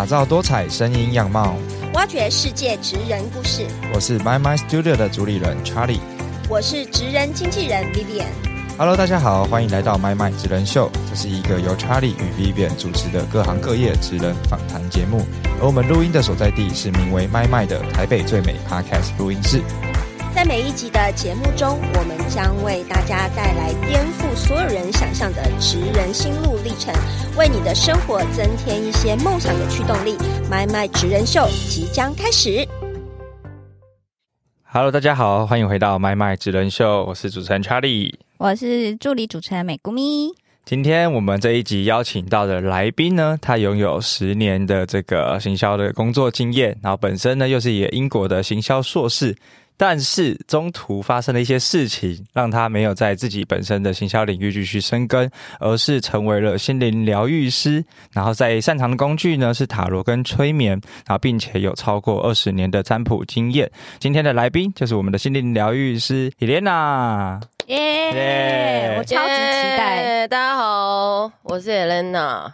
打造多彩声音样貌，挖掘世界职人故事。我是 My My Studio 的主理人 Charlie，我是职人经纪人 Vivian。Hello，大家好，欢迎来到 My My 职人秀。这是一个由 Charlie 与 Vivian 主持的各行各业职人访谈节目，而我们录音的所在地是名为 My My 的台北最美 Podcast 录音室。在每一集的节目中，我们将为大家带来颠覆所有人想象的职人心路历程，为你的生活增添一些梦想的驱动力。My My 职人秀即将开始。Hello，大家好，欢迎回到 My My 职人秀，我是主持人 Charlie。我是助理主持人美姑咪。今天我们这一集邀请到的来宾呢，他拥有十年的这个行销的工作经验，然后本身呢又是也英国的行销硕士。但是中途发生了一些事情，让他没有在自己本身的行销领域继续深耕，而是成为了心灵疗愈师。然后在擅长的工具呢是塔罗跟催眠，然后并且有超过二十年的占卜经验。今天的来宾就是我们的心灵疗愈师 Elena。耶、耶我超级期待。耶大家好，我是 Elena。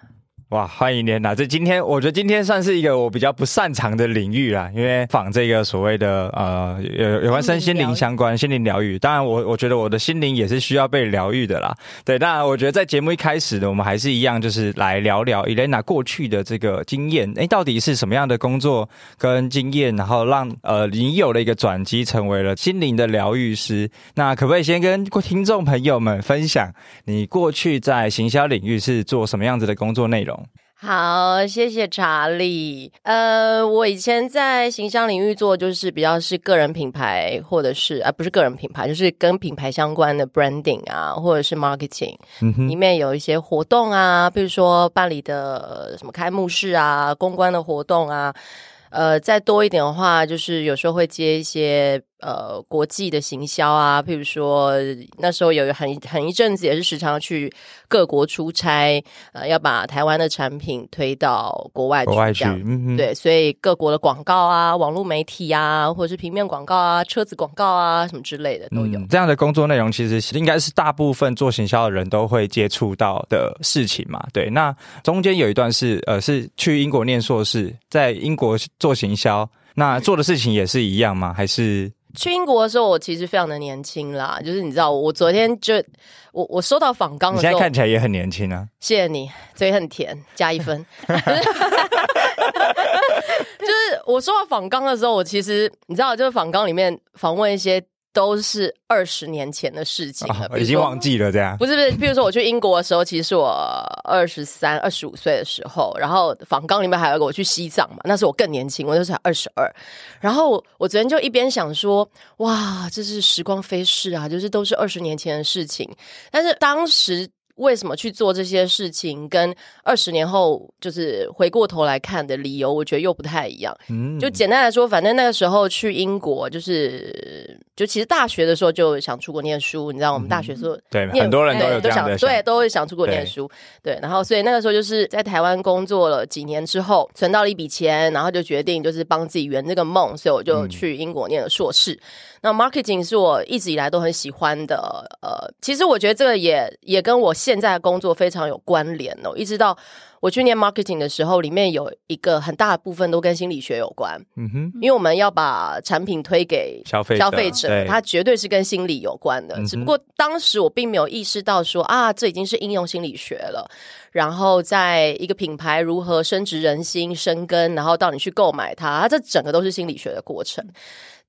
哇，欢迎莲娜！这今天我觉得今天算是一个我比较不擅长的领域啦，因为仿这个所谓的呃有有关身心灵相关心灵疗愈，当然我我觉得我的心灵也是需要被疗愈的啦。对，当然我觉得在节目一开始呢，我们还是一样，就是来聊聊 Elena 过去的这个经验，诶，到底是什么样的工作跟经验，然后让呃你有了一个转机，成为了心灵的疗愈师。那可不可以先跟听众朋友们分享你过去在行销领域是做什么样子的工作内容？好，谢谢查理。呃，我以前在形象领域做，就是比较是个人品牌，或者是啊，不是个人品牌，就是跟品牌相关的 branding 啊，或者是 marketing，、里面有一些活动啊，比如说办理的呃什么开幕式啊、公关的活动啊。呃，再多一点的话，就是有时候会接一些呃国际的行销啊，譬如说那时候有很很一阵子也是时常去各国出差，呃，要把台湾的产品推到国外去，国外去，对，所以各国的广告啊、网络媒体啊，或者是平面广告啊、车子广告啊，什么之类的都有。嗯这样的工作内容，其实是应该是大部分做行销的人都会接触到的事情嘛。对，那中间有一段是呃是去英国念硕士，在英国做行销，那做的事情也是一样吗？还是去英国的时候，我其实非常的年轻啦，就是你知道，我昨天就我我收到访纲你现在的时候，看起来也很年轻啊？谢谢你，嘴很甜，加一分。就是我收到访刚的时候，我其实你知道，就是访刚里面访问一些都是二十年前的事情了，哦已经忘记了这样。不是不是，比如说我去英国的时候，其实是我二十三、二十五岁的时候，然后访纲里面还有一个我去西藏嘛，那时候我更年轻，我那时候才二十二。然后我昨天就一边想说，哇，这是时光飞逝啊，就是都是二十年前的事情。但是当时为什么去做这些事情，跟二十年后就是回过头来看的理由，我觉得又不太一样。嗯。就简单来说，反正那个时候去英国，就是就其实大学的时候就想出国念书，你知道，我们大学时候对，念很多人都对有这样的想对，都会想出国念书，对，然后所以那个时候就是在台湾工作了几年之后，存到了一笔钱，然后就决定就是帮自己圆这个梦，所以我就去英国念了硕士。那 marketing 是我一直以来都很喜欢的，呃，其实我觉得这个也也跟我现在的工作非常有关联哦，一直到。我去念 marketing 的时候，里面有一个很大的部分都跟心理学有关，嗯哼，因为我们要把产品推给消费消费者，对它绝对是跟心理有关的。嗯只不过当时我并没有意识到说啊，这已经是应用心理学了。然后在一个品牌如何深植人心、生根，然后到你去购买它，它这整个都是心理学的过程。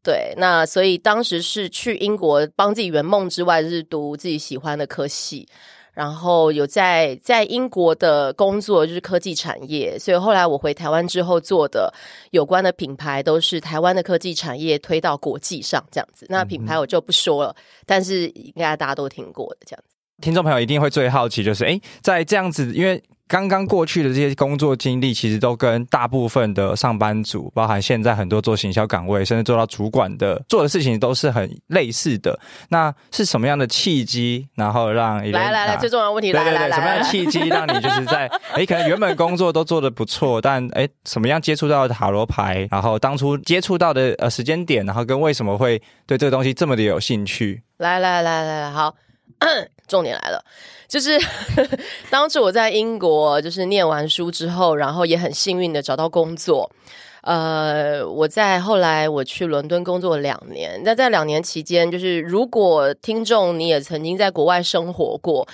对，那所以当时是去英国帮自己圆梦之外，就是读自己喜欢的科系。然后有在在英国的工作就是科技产业，所以后来我回台湾之后做的有关的品牌都是台湾的科技产业推到国际上这样子。那品牌我就不说了，但是应该大家都听过的这样子。听众朋友一定会最好奇，就是诶，在这样子，因为刚刚过去的这些工作经历，其实都跟大部分的上班族，包含现在很多做行销岗位，甚至做到主管的做的事情，都是很类似的。那是什么样的契机，然后让来来来，最重要的问题来来对对对，什么样来来，的契机让你就是在 诶，可能原本工作都做的不错，但诶，什么样接触到塔罗牌，然后当初接触到的呃时间点，然后跟为什么会对这个东西这么的有兴趣？来来来来来，好。重点来了，就是 当时我在英国，就是念完书之后，然后也很幸运的找到工作。呃，我在后来我去伦敦工作两年，那在两年期间，就是如果听众你也曾经在国外生活过，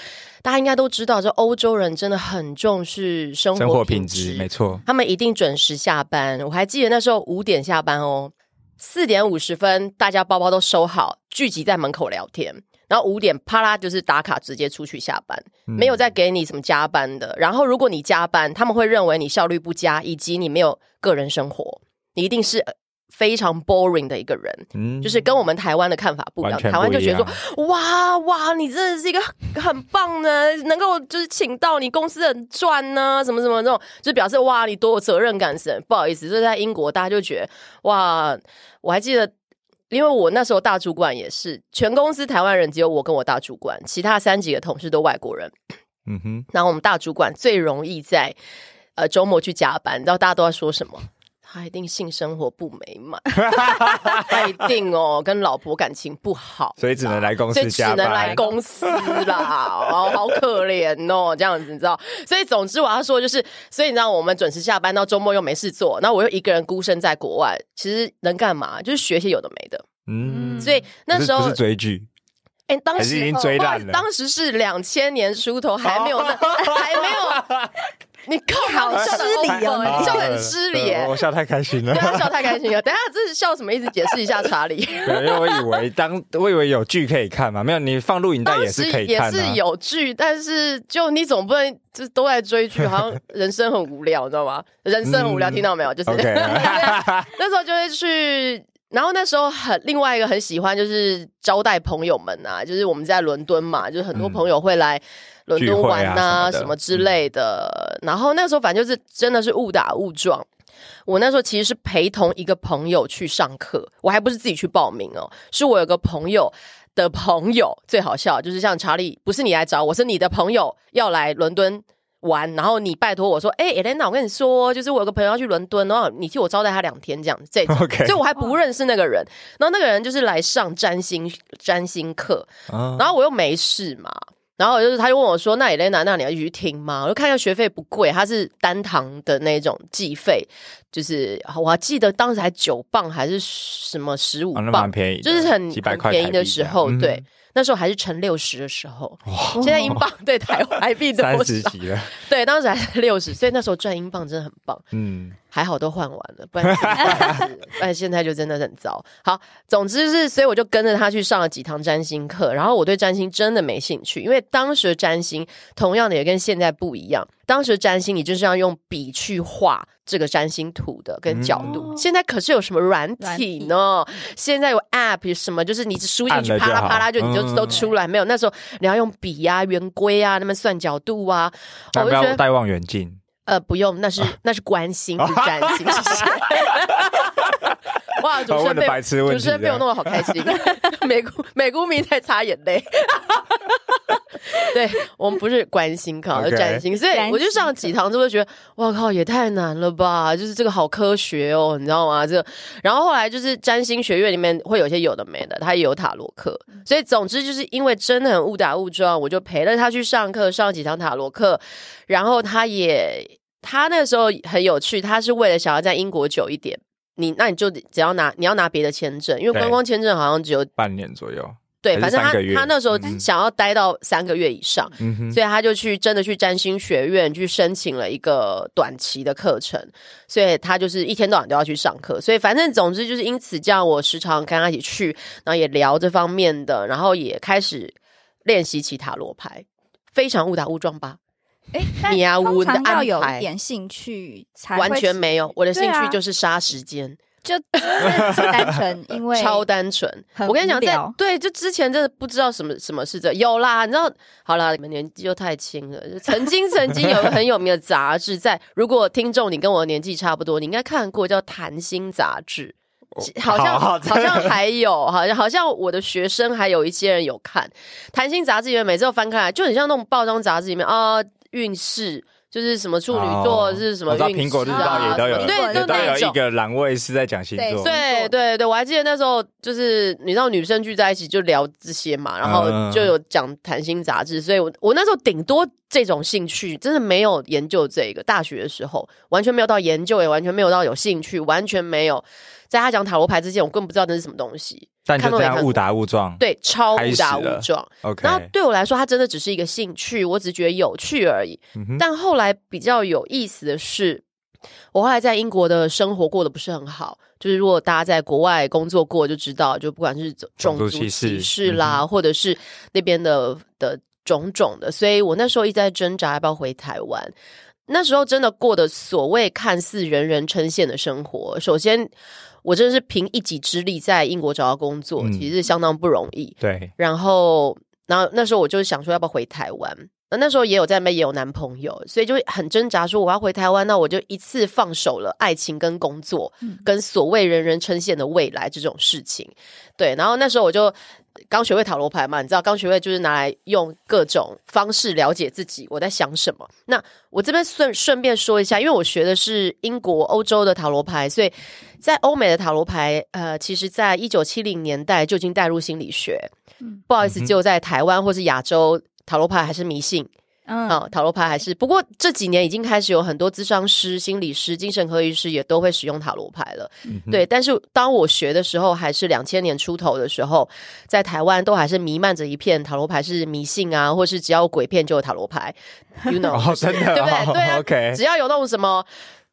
大家应该都知道，这欧洲人真的很重视生生活品质，没错。他们一定准时下班。我还记得那时候五点下班哦，四点五十分大家包包都收好，聚集在门口聊天。然后五点啪啦就是打卡，直接出去下班，没有再给你什么加班的。然后如果你加班，他们会认为你效率不佳，以及你没有个人生活，你一定是呃非常 boring 的一个人。嗯就是跟我们台湾的看法不一样，台湾就觉得说，哇哇，你真的是一个很很棒的，能够就是请到你公司很赚呢、什么什么这种，就表示哇，你多有责任感是。不好意思，就是在英国，大家就觉得哇，我还记得。因为我那时候大主管也是全公司台湾人，只有我跟我大主管，其他三几个同事都外国人。嗯哼，然后我们大主管最容易在呃周末去加班，你知道大家都在说什么？他一定性生活不美满，他一定哦跟老婆感情不好，所以只能来公所以司加只能来。公司啦，哦，好可怜哦，这样子你知道？所以总之我要说就是，所以你知道我们准时下班到周末又没事做，那我又一个人孤身在国外，其实能干嘛？就是学些有的没的。嗯，所以那时候不是是追剧，哎、当是已经追烂了当时是两千年出头，还没有那，还没有。你靠，好笑得失礼哦好你笑得很失礼耶。我笑太开心了对。他笑太开心了。等下这是笑什么意思？解释一下，查理。对，因为我以为当我以为有剧可以看嘛，没有你放录影带也是也可以看的、啊。是有剧，但是就你总不能就是都在追剧，好像 人生很无聊，你知道吗？人生很无聊，嗯听到没有？就是 那时候就会去。然后那时候很另外一个很喜欢就是招待朋友们啊，就是我们在伦敦嘛，就是很多朋友会来伦敦玩聚会啊什么之类的。然后那时候反正就是真的是误打误撞。我那时候其实是陪同一个朋友去上课，我还不是自己去报名哦，是我有个朋友的朋友，最好笑就是像查理，不是你来找我，是你的朋友要来伦敦玩，然后你拜托我说，哎、e l e n a 我跟你说，就是我有个朋友要去伦敦，然后你替我招待他两天这样子，这种。OK 所以我还不认识那个人，然后那个人就是来上占星占星课，啊。然后我又没事嘛，然后就是他就问我说：“那 Elena，那你要去听吗？”我就看一下学费不贵，他是单堂的那种计费，就是我还记得当时还九磅还是什么十五磅蛮，便宜，就是很很便宜的时候，对。那时候还是乘六十的时候，现在英镑对台 台币多三少？十几了，对，当时还是六十，所以那时候赚英镑真的很棒。嗯，还好都换完了，不然 不然现在就真的很糟。好，总之是，所以我就跟着他去上了几堂占星课，然后我对占星真的没兴趣，因为当时的占星同样的也跟现在不一样。当时占星你就是要用笔去画这个占星图的跟角度，嗯现在可是有什么软软体体呢？现在有 App 有什么，就是你输进去啪啦啪啦就你就嗯都出来，没有那时候你要用笔呀、圆规啊，那么算角度啊，那我就觉得不要戴望远镜。呃，不用，那是 那是关心，不是占星。哇，主持人被主持人被我弄得好开心，美姑美姑迷在擦眼泪。对我们不是关心考是 OK 占星，所以我就上几堂之后就觉得，哇靠，也太难了吧！就是这个好科学哦，你知道吗？这个，然后后来就是占星学院里面会有一些有的没的，他也有塔罗课，所以总之就是因为真的很误打误撞，我就陪了他去上课，上几堂塔罗课，然后他也他那个时候很有趣，他是为了想要在英国久一点。你那你就只要拿你要拿别的签证，因为观光签证好像只有半年左右，对，反正他他那时候嗯。想要待到三个月以上，嗯，所以他就去真的去占星学院去申请了一个短期的课程，所以他就是一天到晚都要去上课，所以反正总之就是因此这样，我时常跟他一起去，然后也聊这方面的，然后也开始练习起塔罗牌，非常误打误撞吧，你啊我的常要有安排一点兴趣才完全没有，我的兴趣就是杀时间。就就是单纯因为超单纯。我跟你讲，在对，就之前真的不知道什么什么是这有啦，你知道？好啦，你们年纪又太轻了。就曾经曾经有个很有名的杂志，在如果听众你跟我的年纪差不多，你应该看过叫《谈心》杂志。好像 好好像还有，好像好像我的学生还有一些人有看《谈心》杂志里面，每次都翻开来，就很像那种报章杂志里面啊，运势就是什么处女座哦是什么我知道运势啊苹果日报也都有，对，都有就那种一个栏位是在讲星座。对对对，我还记得那时候就是你知道女生聚在一起就聊这些嘛，然后嗯就有讲谈心杂志，所以我我那时候顶多这种兴趣，真的没有研究这个。大学的时候完全没有到研究，也完全没有到有兴趣，完全没有。在他讲塔罗牌之前，我根本不知道那是什么东西，但就这样误打误撞。对，超开误打误撞。，OK，然后对我来说，它真的只是一个兴趣，我只觉得有趣而已。嗯但后来比较有意思的是，我后来在英国的生活过得不是很好。就是如果大家在国外工作过，就知道，就不管是种种族族歧视歧视啦，或者是那边的的种种的，所以我那时候一直在挣扎要不要回台湾。那时候真的过的所谓看似人人称羡的生活，首先我真的是凭一己之力在英国找到工作，嗯其实相当不容易。对，然后，然后那时候我就想说要不要回台湾。那那时候也有在那边也有男朋友，所以就很挣扎，说我要回台湾，那我就一次放手了爱情跟工作，跟所谓人人称羡的未来这种事情。对，然后那时候我就刚学会塔罗牌嘛，你知道刚学会就是拿来用各种方式了解自己我在想什么。那我这边顺顺便说一下，因为我学的是英国、欧洲的塔罗牌，所以在欧美的塔罗牌，呃，其实在一九七零年代就已经带入心理学。不好意思，只有在台湾或是亚洲，塔罗牌还是迷信。嗯，啊，塔罗牌还是不过这几年已经开始有很多咨商师、心理师、精神科医师也都会使用塔罗牌了。嗯对，但是当我学的时候，还是两千年出头的时候，在台湾都还是弥漫着一片塔罗牌是迷信啊，或是只要鬼片就有塔罗牌，you know，哦，真的，对不对？哦对啊 OK，只要有那种什么。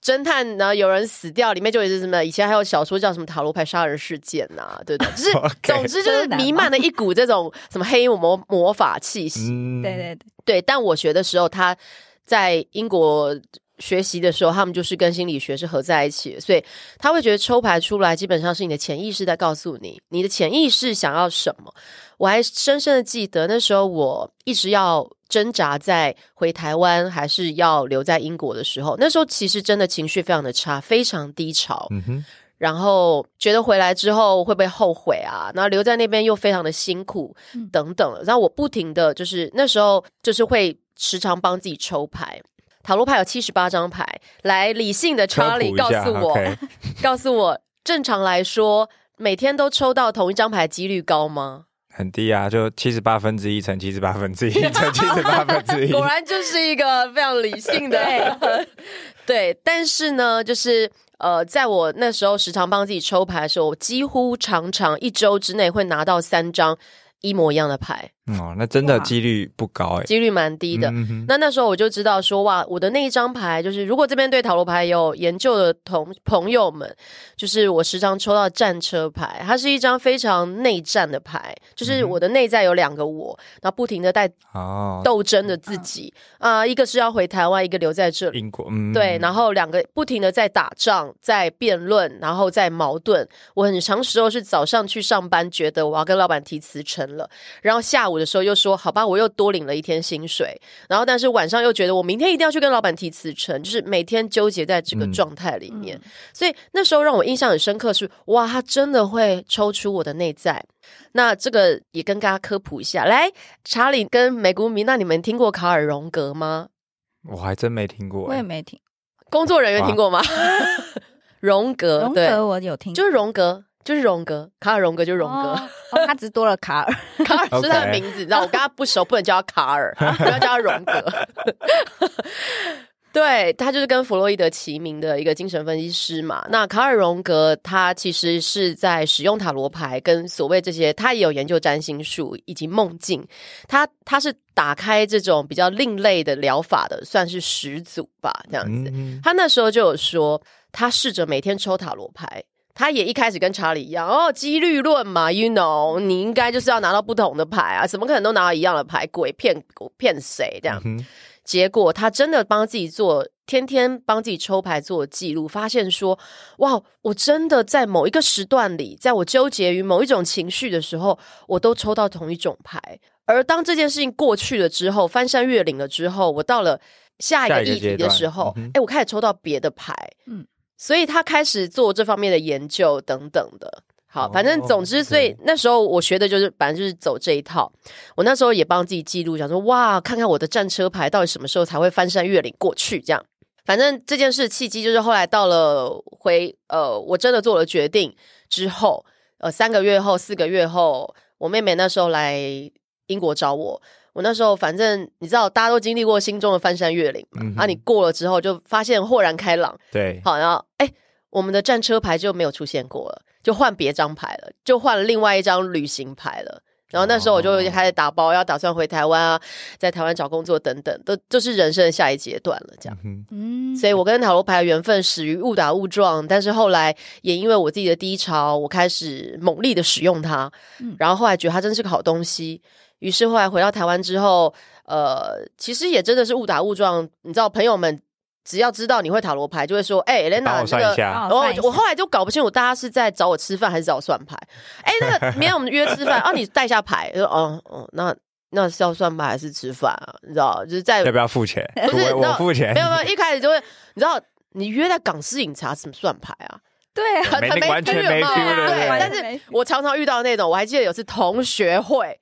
侦探呢？有人死掉，里面就有是什么？以前还有小说叫什么塔罗牌杀人事件呐、对不对？就是总之就是弥漫了一股这种什么黑魔魔法气息。嗯对对对，对，但我学的时候，他在英国学习的时候，他们就是跟心理学是合在一起的，所以他会觉得抽牌出来，基本上是你的潜意识在告诉你，你的潜意识想要什么。我还深深的记得那时候，我一直要挣扎在回台湾还是要留在英国的时候，那时候其实真的情绪非常的差，非常低潮。嗯哼，然后觉得回来之后会不会后悔啊？然后留在那边又非常的辛苦，等等。然后我不停的就是那时候就是会时常帮自己抽牌，塔罗牌有七十八张牌，来理性的科普 Charlie 告诉我 告诉我，正常来说每天都抽到同一张牌几率高吗？很低啊，就七十八分之一乘七十八分之一乘 七十八分之一，果然就是一个非常理性的，对。但是呢，就是呃，在我那时候时常帮自己抽牌的时候，我几乎常常一周之内会拿到三张一模一样的牌，哦，那真的几率不高哎，几率蛮低的。那那时候我就知道说，哇，我的那一张牌，就是如果这边对塔罗牌有研究的同朋友们，就是我时常抽到战车牌，它是一张非常内战的牌，就是我的内在有两个我，然后不停的在哦，斗争的自己啊、一个是要回台湾，一个留在这里。英国，嗯，对，然后两个不停的在打仗，在辩论，然后在矛盾。我很长时候是早上去上班，觉得我要跟老板提辞呈了，然后下午的时候又说好吧，我又多领了一天薪水，然后但是晚上又觉得我明天一定要去跟老板提辞呈，就是每天纠结在这个嗯状态里面。所以那时候让我印象很深刻是，哇，他真的会抽出我的内在。那这个也跟大家科普一下，来，查理跟美谷米，那你们听过卡尔荣格吗？我还真没听过哎，我也没听。工作人员听过吗？荣格，荣对，格我有听，就是荣格，就是荣格，卡尔荣格就是荣格，哦，哦他只多了卡尔。卡尔是他的名字，你知道，我跟他不熟，不能叫他卡尔，不要叫他荣格。对他就是跟弗洛伊德齐名的一个精神分析师嘛。那卡尔荣格他其实是在使用塔罗牌跟所谓这些，他也有研究占星术以及梦境。他他是打开这种比较另类的疗法的，算是始祖吧，这样子。嗯他那时候就有说，他试着每天抽塔罗牌。他也一开始跟查理一样，哦，几率论嘛，you know，你应该就是要拿到不同的牌啊，怎么可能都拿到一样的牌？鬼骗骗谁这样？嗯结果他真的帮自己做，天天帮自己抽牌做记录，发现说，哇，我真的在某一个时段里，在我纠结于某一种情绪的时候，我都抽到同一种牌。而当这件事情过去了之后，翻山越岭了之后，我到了下一个议题的时候，哎、我开始抽到别的牌，嗯嗯，所以他开始做这方面的研究等等的。好，反正总之，所以那时候我学的就是，反正就是走这一套。我那时候也帮自己记录，想说哇，看看我的战车牌到底什么时候才会翻山越岭过去。这样，反正这件事契机就是后来到了回呃，我真的做了决定之后，呃，三个月后、四个月后，我妹妹那时候来英国找我。我那时候反正你知道，大家都经历过心中的翻山越岭嘛。啊，你过了之后就发现豁然开朗。对，好，然后哎，我们的战车牌就没有出现过了，就换别张牌了，就换了另外一张旅行牌了。然后那时候我就开始打包，要打算回台湾啊，在台湾找工作等等，都就是人生的下一阶段了。这样，嗯，所以我跟塔罗牌的缘分始于误打误撞，但是后来也因为我自己的低潮，我开始猛力的使用它，然后后来觉得它真是个好东西。于是后来回到台湾之后，呃，其实也真的是误打误撞。你知道，朋友们只要知道你会塔罗牌，就会说：“哎，Elena，那个。”然后我后来就搞不清楚，大家是在找我吃饭还是找我算牌。哎，那个明天我们约吃饭，哦，你带下牌。说：“哦哦，那那是要算牌还是吃饭啊？你知道，就是在要不要付钱？不是我付钱。没有没有，一开始就会，你知道，你约在港式饮茶怎么算牌啊？对啊，很没完全没 feel 对，但是我常常遇到那种，我还记得有次同学会。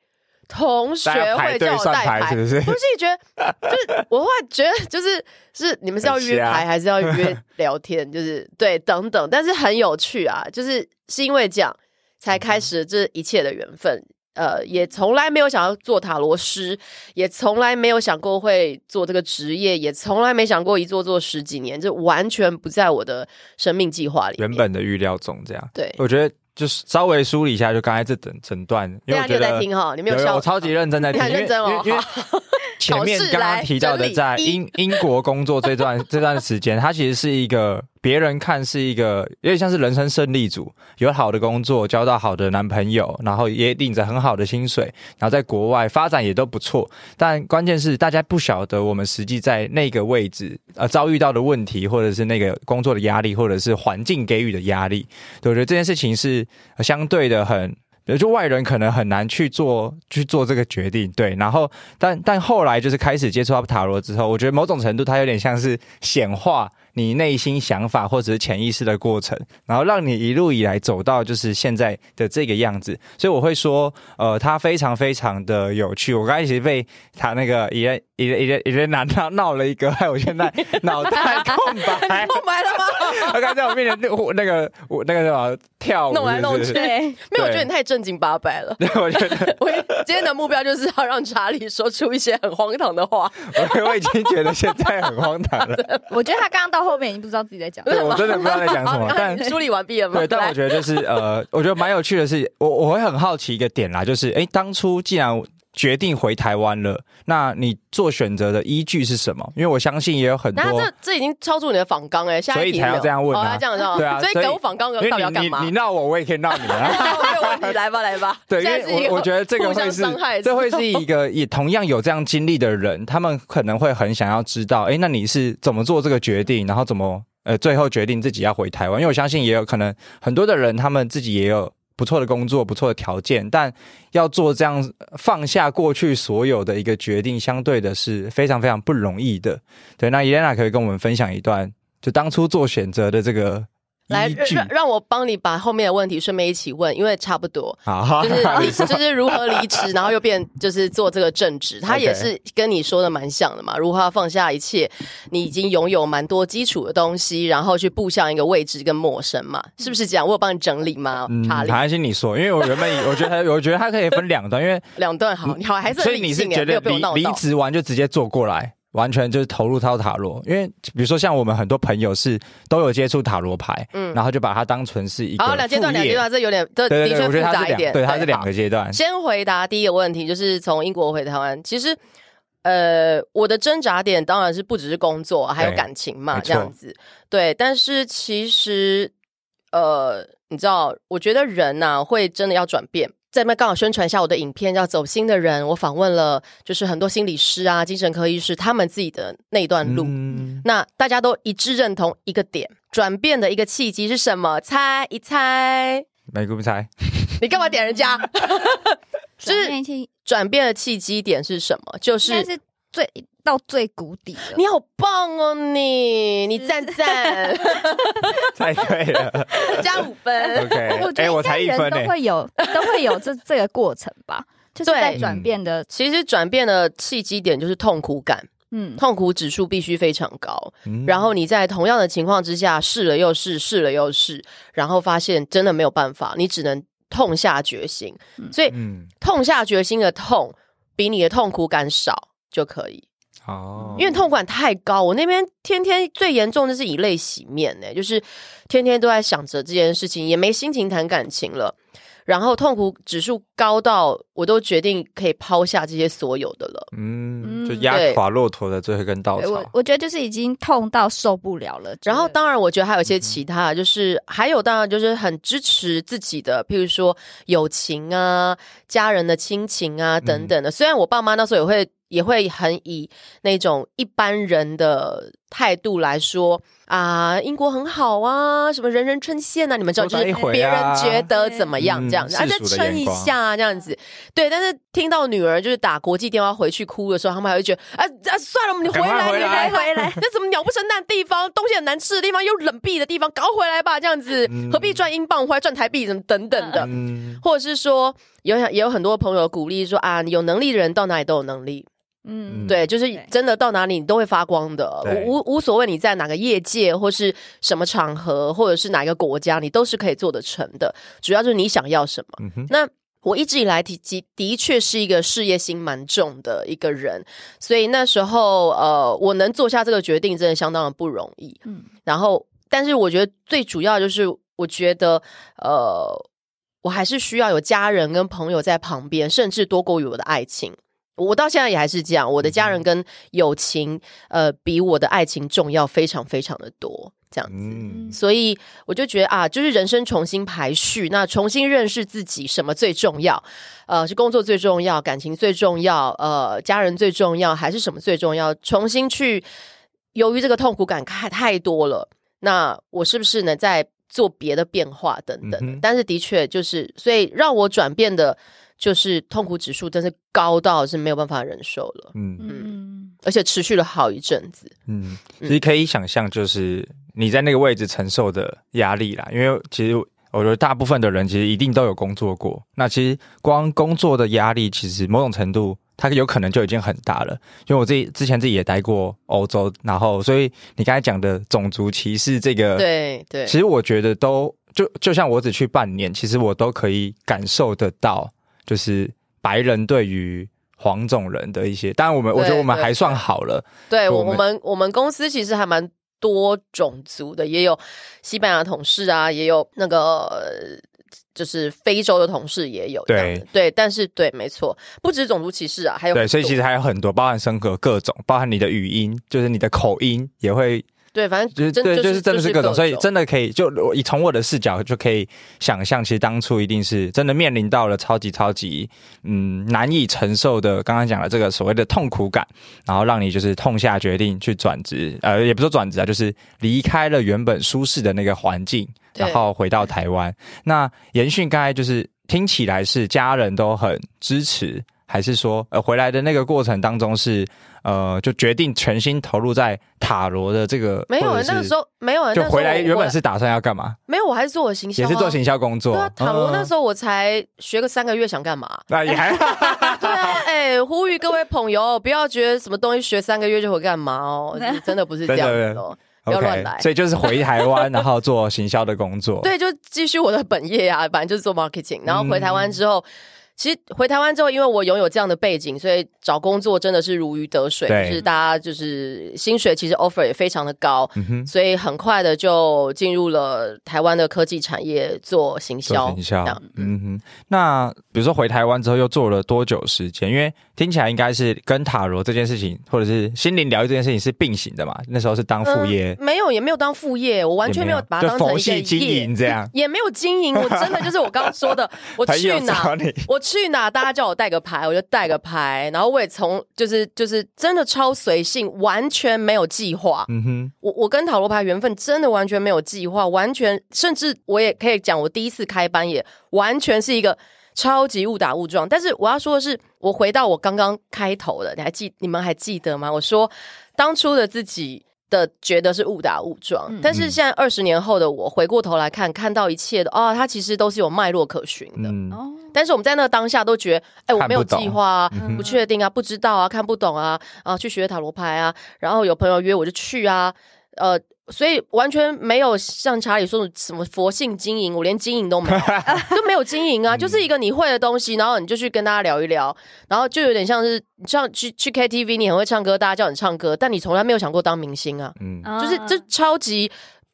同学会叫我带牌，是不是？我自己觉得，就是我会觉得，就是是你们是要约牌还是要约 聊天？就是对等等，但是很有趣啊！就是是因为这样才开始这一切的缘分。呃，也从来没有想要做塔罗师，也从来没有想过会做这个职业，也从来没想过一做做十几年，这完全不在我的生命计划里。原本的预料中，这样对，我觉得。就是稍微梳理一下，就刚才这整整段，因为我觉得听哈，你没有笑，我超级认真在听，很认真哦。前面刚刚提到的，在英 英国工作这段 这段时间，他其实是一个别人看是一个有点像是人生胜利组，有好的工作，交到好的男朋友，然后也领着很好的薪水，然后在国外发展也都不错。但关键是大家不晓得我们实际在那个位置呃遭遇到的问题，或者是那个工作的压力，或者是环境给予的压力。对我觉得这件事情是相对的很。也就外人可能很难去做去做这个决定，对。然后，但但后来就是开始接触到塔罗之后，我觉得某种程度它有点像是显化。你内心想法或者是潜意识的过程，然后让你一路以来走到就是现在的这个样子，所以我会说，呃，他非常非常的有趣。我刚才其实被他那个一人一人一人一人闹闹闹了一个，害我现在脑袋空白，空白了吗？他刚在我面前那那个我那个什么跳舞，弄来弄去，没有，我觉得你太正经八百了。对，我觉得我今天的目标就是要让查理说出一些很荒唐的话。我 我已经觉得现在很荒唐了。我觉得他刚刚到。后面已经不知道自己在讲，对我真的不知道在讲什么。但梳理完毕了吗？对，但我觉得就是呃，我觉得蛮有趣的是，我我会很好奇一个点啦，就是哎，当初既然决定回台湾了，那你做选择的依据是什么？因为我相信也有很多，这这已经超出你的访纲哎，所以才要这样问啊，这样子对啊，所以给我访纲到底要干嘛？你闹我，我也可以闹你啊。没有问题，来吧，来吧。对，因为我我觉得这个会是，这会是一个也同样有这样经历的人，他们可能会很想要知道，哎，那你是怎么做这个决定，然后怎么。呃，最后决定自己要回台湾，因为我相信也有可能很多的人，他们自己也有不错的工作、不错的条件，但要做这样放下过去所有的一个决定，相对的是非常非常不容易的。对，那伊莲娜可以跟我们分享一段，就当初做选择的这个。来让让我帮你把后面的问题顺便一起问，因为差不多，就是 就是如何离职，然后又变就是做这个正职，他也是跟你说的蛮像的嘛。如何放下一切，你已经拥有蛮多基础的东西，然后去步向一个未知跟陌生嘛，是不是这样？我有帮你整理吗？查理，还是你说？因为我原本我觉得我觉得他可以分两段，因为 两段好，你好还是所以你是觉得离离职完就直接做过来？完全就是投入到塔罗，因为比如说像我们很多朋友是都有接触塔罗牌，嗯，然后就把它当成是一个两阶段，两阶段这有点这的确复杂一点，对，它是两个阶段。先回答第一个问题，就是从英国回台湾，其实呃，我的挣扎点当然是不只是工作，还有感情嘛，这样子，对。但是其实呃，你知道，我觉得人呐会真的要转变。在那刚好宣传一下我的影片，叫《走心的人》。我访问了就是很多心理师啊、精神科医师，他们自己的那段路。那大家都一致认同一个点：转变的一个契机是什么？猜一猜？没不猜？你干嘛点人家？就是转变的契机点是什么？就是是最到最谷底了。你好棒哦，你你赞赞，太对了。加五分。OK，我觉哎，我才得应该人一分都。会有都会有这 这个过程吧，就是在转变的，其实转变的契机点就是痛苦感，嗯，痛苦指数必须非常高。嗯然后你在同样的情况之下试了又试，试了又试，然后发现真的没有办法，你只能痛下决心。所以嗯，痛下决心的痛，比你的痛苦感少就可以。哦，因为痛苦感太高，我那边天天最严重的是以泪洗面呢、就是天天都在想着这件事情，也没心情谈感情了。然后痛苦指数高到我都决定可以抛下这些所有的了。嗯，嗯就压垮骆驼的最后一根稻草我草。我觉得就是已经痛到受不了了。然后，当然，我觉得还有一些其他的，就是还有当然就是很支持自己的，譬如说友情啊、家人的亲情啊等等的。虽然我爸妈那时候也会也会很以那种一般人的态度来说啊，英国很好啊，什么人人称羡啊，你们知道，就是别人觉得怎么样嗯这样子，啊，再撑一下啊这样子。对，但是听到女儿就是打国际电话回去哭的时候，他们还会觉得啊啊，算了，你回来，你回来回回来，那怎么鸟不生蛋的地方，东西很难吃的地方，又冷僻的地方，搞回来吧，这样子，嗯。何必赚英镑回来赚台币，什么等等的，嗯，或者是说，有也有很多朋友鼓励说啊，有能力的人到哪里都有能力，嗯，对，就是真的到哪里你都会发光的，对无无所谓你在哪个业界或是什么场合，或者是哪一个国家，你都是可以做得成的，主要就是你想要什么。嗯那我一直以来的的的确是一个事业心蛮重的一个人，所以那时候呃，我能做下这个决定，真的相当的不容易。嗯然后，但是我觉得最主要就是，我觉得呃，我还是需要有家人跟朋友在旁边，甚至多过于我的爱情。我到现在也还是这样，我的家人跟友情，呃，比我的爱情重要非常非常的多，这样子。嗯所以我就觉得啊，就是人生重新排序，那重新认识自己，什么最重要？呃，是工作最重要，感情最重要，呃，家人最重要，还是什么最重要？重新去，由于这个痛苦感太太多了，那我是不是能再做别的变化等等？嗯但是的确就是，所以让我转变的，就是痛苦指数真是高到是没有办法忍受了，嗯嗯而且持续了好一阵子。嗯，其实可以想象，就是你在那个位置承受的压力啦。因为其实我觉得大部分的人其实一定都有工作过，那其实光工作的压力，其实某种程度它有可能就已经很大了。因为我自己之前自己也待过欧洲，然后所以你刚才讲的种族歧视这个，对对，其实我觉得都就就像我只去半年，其实我都可以感受得到，就是白人对于黄种人的一些，当然我们我觉得我们还算好了，对我我们们我们公司其实还蛮多种族的，也有西班牙同事啊，也有那个。呃就是非洲的同事也有对，对，但是对，没错，不止种族歧视啊，还有对，所以其实还有很多，包含生格各种，包含你的语音，就是你的口音也会，对，反正就是对，就就是真的是各种，所以真的可以，就我以从我的视角就可以想象，其实当初一定是真的面临到了超级超级嗯难以承受的，刚刚讲的这个所谓的痛苦感，然后让你就是痛下决定去转职，呃，也不是说转职啊，就是离开了原本舒适的那个环境，然后回到台湾。那延续刚才就是听起来是家人都很支持，还是说呃回来的那个过程当中是呃就决定全心投入在塔罗的这个没有那个时候没有，就回来原本是是打算要干嘛？没有，我还是做我行销、啊，也是做行销工作。对啊，塔罗那时候候我才学个三个月，想干嘛？那 也还 对啊，哎、呼吁各位朋友，不要觉得什么东西学三个月就会干嘛哦，就 是真的不是这样子哦。不要乱来所以就是回台湾，然后做行销的工作。对，就继续我的本业啊，反正就是做 marketing。然后回台湾之后，其实回台湾之后，因为我拥有这样的背景，所以找工作真的是如鱼得水，就是大家就是薪水其实 offer 也非常的高，嗯，所以很快的就进入了台湾的科技产业做行销。行销。嗯哼，那比如说回台湾之后又做了多久时间？因为听起来应该是跟塔罗这件事情，或者是心灵疗愈这件事情是并行的嘛。那时候是当副业，嗯没有，也没有当副业，我完全没有把它就当成一个业营这样。也没有经营，我真的就是我刚刚说的，我去哪我去哪，大家叫我带个牌，我就带个牌，然后我也从就是就是真的超随性，完全没有计划。嗯哼，我我跟塔罗牌缘分真的完全没有计划，完全甚至我也可以讲，我第一次开班也完全是一个超级误打误撞。但是我要说的是，我回到我刚刚开头的，你还记你们还记得吗？我说当初的自己的觉得是误打误撞，嗯。但是现在二十年后的我回过头来看，看到一切的哦，它其实都是有脉络可循的。但是我们在那个当下都觉得，哎，我没有计划啊，嗯。不确定啊，不知道啊，看不懂啊，啊，去学塔罗牌啊，然后有朋友约我就去啊，呃，所以完全没有像查理说的什么佛性经营，我连经营都没有，就没有经营啊，就是一个你会的东西，然后你就去跟大家聊一聊，然后就有点像是像去去 KTV，你很会唱歌，大家叫你唱歌，但你从来没有想过当明星啊，嗯，就是这超级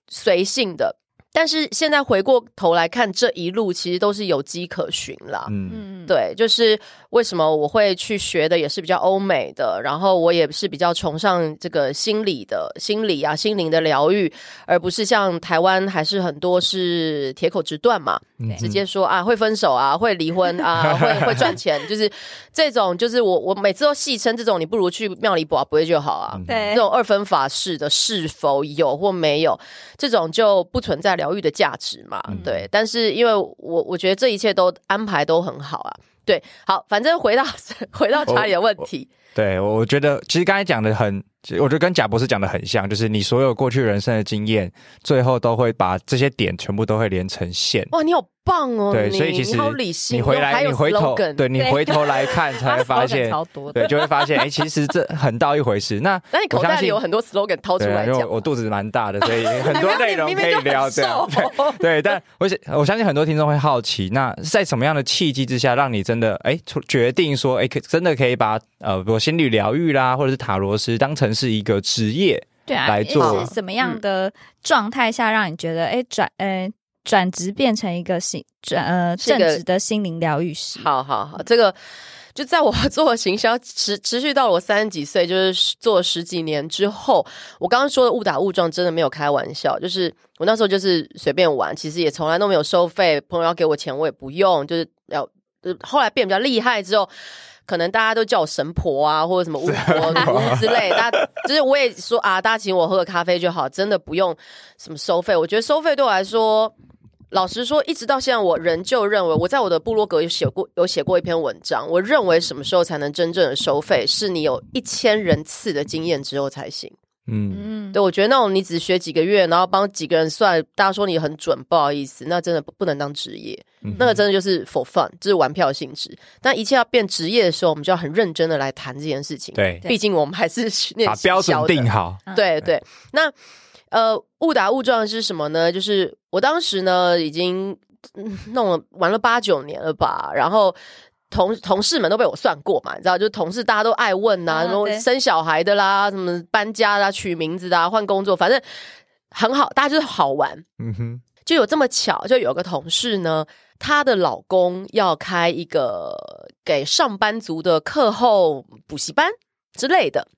随性的。但是现在回过头来看，这一路其实都是有迹可循啦。嗯，嗯，对，就是为什么我会去学的也是比较欧美的，然后我也是比较崇尚这个心理的心理啊、心灵的疗愈，而不是像台湾还是很多是铁口直断嘛，嗯直接说啊会分手啊、会离婚啊、会 会赚钱，就是这种，就是我我每次都戏称这种，你不如去庙里卜不会就好啊。对这，种二分法式的是否有或没有，这种就不存在疗愈的价值嘛？嗯对，但是因为我我觉得这一切都安排都很好啊。对，好，反正回到 回到查理的问题，对，我我觉得其实刚才讲的很，我觉得跟贾博士讲的很像，就是你所有过去人生的经验，最后都会把这些点全部都会连成线。哇，你好棒哦！对，所以其实你回来，你回头，对你回头来看 才会发现，对，就会发现，哎，其实这很到一回事。那那你口袋里有很多 slogan 掏出对啊，因为来讲我我肚子蛮大的，所以 很多内容可以聊。这样明明就很瘦 对，但我想我相信很多听众会好奇，那在什么样的契机之下，让你真的哎出决定说，哎，可真的可以把呃，比如心理疗愈啦，或者是塔罗师当成是一个职业？对啊，做是什么样的状态下让你觉得哎转呃转职变成一个心转呃正职的心灵疗愈师？好好好，这个就在我做行销持持续到了我三十几岁，就是做十几年之后，我刚刚说的误打误撞真的没有开玩笑，就是我那时候就是随便玩，其实也从来都没有收费，朋友要给我钱我也不用，就是要呃后来变比较厉害之后。可能大家都叫我神婆啊，或者什么巫婆、之类，大家就是我也说啊，大家请我喝个咖啡就好，真的不用什么收费。我觉得收费对我来说，老实说，一直到现在，我仍旧认为，我在我的部落格有写过有写过一篇文章，我认为什么时候才能真正的收费，是你有一千人次的经验之后才行。嗯，嗯，对我觉得那种你只学几个月，然后帮几个人算，大家说你很准，不好意思，那真的不不能当职业，嗯那个真的就是 for fun，就是玩票性质。但一切要变职业的时候，我们就要很认真的来谈这件事情。，对，毕竟我们还是念把标准定好。对对，那呃，误打误撞是什么呢？就是我当时呢已经嗯 弄了玩了八九年了吧，然后。同同事们都被我算过嘛，你知道，就是同事大家都爱问呐、啊什么对。生小孩的啦，什么搬家啦、取名字的、啊、换工作，反正很好，大家就是好玩。嗯哼，就有这么巧，就有个同事呢，她的老公要开一个给上班族的课后补习班之类的，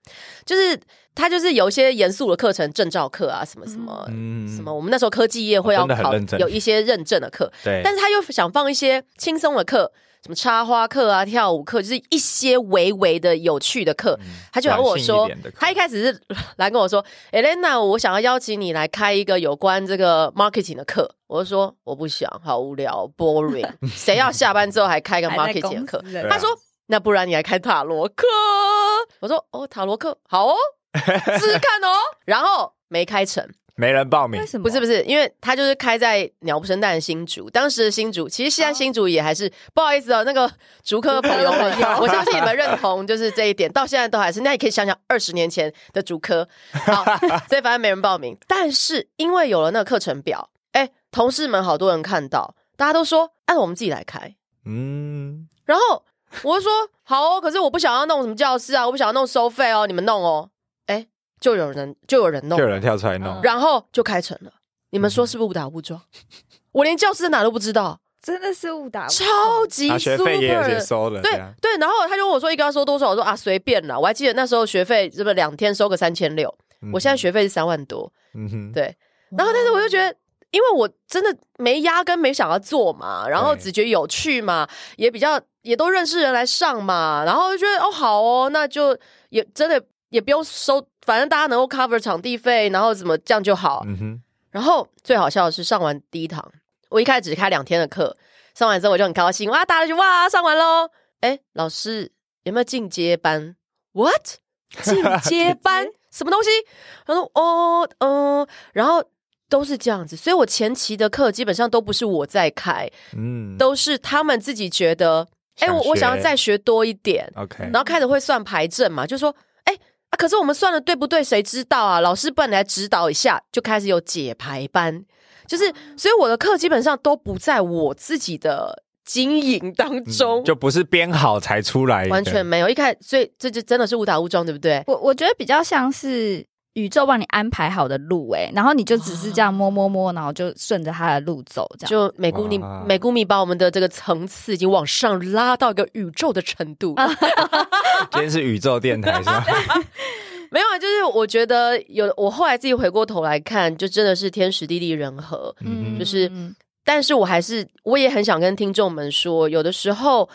就是他就是有一些严肃的课程，证照课啊，什么什么、嗯。什么，我们那时候科技业会要考有一些认证的课，对，但是他又想放一些轻松的课。什么插花课啊、跳舞课，就是一些微微的有趣的课，他就来问我说他一开始是来跟我说，Elena，我想要邀请你来开一个有关这个 marketing 的课。我就说我不想，好无聊，boring，谁要下班之后还开个 marketing 的课？他说，那不然你来开塔罗课？我说哦，塔罗课好哦，试试看哦。然后没开成，没人报名。为，什么？不是不是，因为他就是开在鸟不生蛋的新竹，当时的新竹，其实现在新竹也还是、不好意思哦，那个竹科朋友们，我相信你们认同就是这一点，到现在都还是。那你可以想想二十年前的竹科，好，所以反正没人报名，但是因为有了那个课程表，哎，同事们好多人看到，大家都说按我们自己来开，嗯，然后我就说好哦，可是我不想要弄什么教室啊，我不想要弄收费哦，你们弄哦，哎，就有人就有人弄就有人跳出来弄。嗯，然后就开成了。你们说是不是误打误撞？我连教室在哪都不知道，真的是误打误撞。超级啊，学 super 费也有。收了，对对，然后他就问我说一个要收多少，我说啊随便。啦。我还记得那时候学费是不是两天收个三千六，我现在，学费是三万多。嗯哼，对，然后但是我就觉得，因为我真的没压根没想要做嘛，然后只觉得有趣嘛，也比较也都认识人来上嘛，然后就觉得哦好哦，那就也真的也不用收，反正大家能够 cover 场地费，然后怎么这样就好。嗯哼，然后最好笑的是，上完第一堂，我一开始只开两天的课，上完之后我就很高兴，哇，大家就哇上完喽。哎，老师有没有进阶班？What？进阶班什么东西？他说哦，嗯、然后都是这样子，所以我前期的课基本上都不是我在开，嗯，都是他们自己觉得，哎，我我想要再学多一点，OK，然后开始会算牌阵嘛，就说，哎啊，可是我们算的对不对？谁知道啊？老师，不然你来指导一下，就开始有解牌班，就是，所以我的课基本上都不在我自己的经营当中，嗯就不是编好才出来的，完全没有。一开始，所以这就真的是误打误撞，对不对？我我觉得比较像是宇宙帮你安排好的路、欸，然后你就只是这样摸摸摸，然后就顺着他的路走，这样。就美姑你美姑米把我们的这个层次已经往上拉到一个宇宙的程度。今天是宇宙电台是吧？没有啊，就是我觉得有我后来自己回过头来看，就真的是天时地利人和。嗯就是嗯但是我还是我也很想跟听众们说，有的时候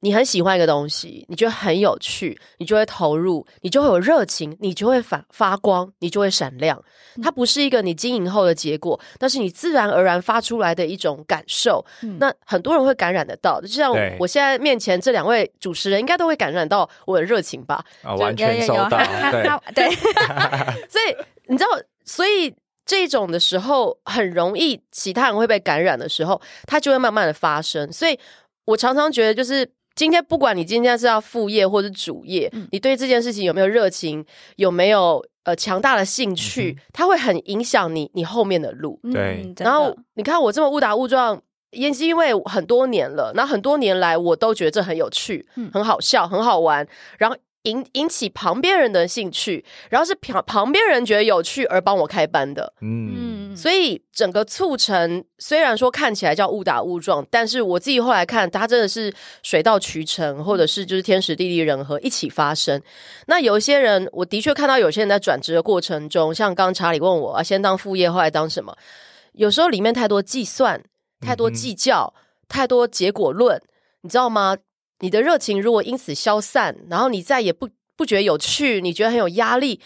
你很喜欢一个东西，你觉得很有趣，你就会投入，你就会有热情，你就会发发光，你就会闪亮。它不是一个你经营后的结果，但是你自然而然发出来的一种感受。嗯那很多人会感染得到，就像我现在面前这两位主持人，应该都会感染到我的热情吧。啊，完全收到，对，所以你知道，所以这种的时候很容易，其他人会被感染的时候，它就会慢慢的发生。所以我常常觉得，就是今天不管你今天是要副业或是主业，嗯。你对这件事情有没有热情，有没有呃强大的兴趣，它会很影响你你后面的路。对。嗯然后你看我这么误打误撞。也是因为很多年了，那很多年来我都觉得这很有趣、嗯。很好笑、很好玩，然后引引起旁边人的兴趣，然后是旁旁边人觉得有趣而帮我开班的，嗯，嗯，所以整个促成虽然说看起来叫误打误撞，但是我自己后来看，它真的是水到渠成，或者是就是天时地利人和一起发生。那有一些人，我的确看到有些人在转职的过程中，像刚刚查理问我啊，先当副业，后来当什么？有时候里面太多计算，太多计较，太多结果论，你知道吗？你的热情如果因此消散，然后你再也不不觉得有趣，你觉得很有压力，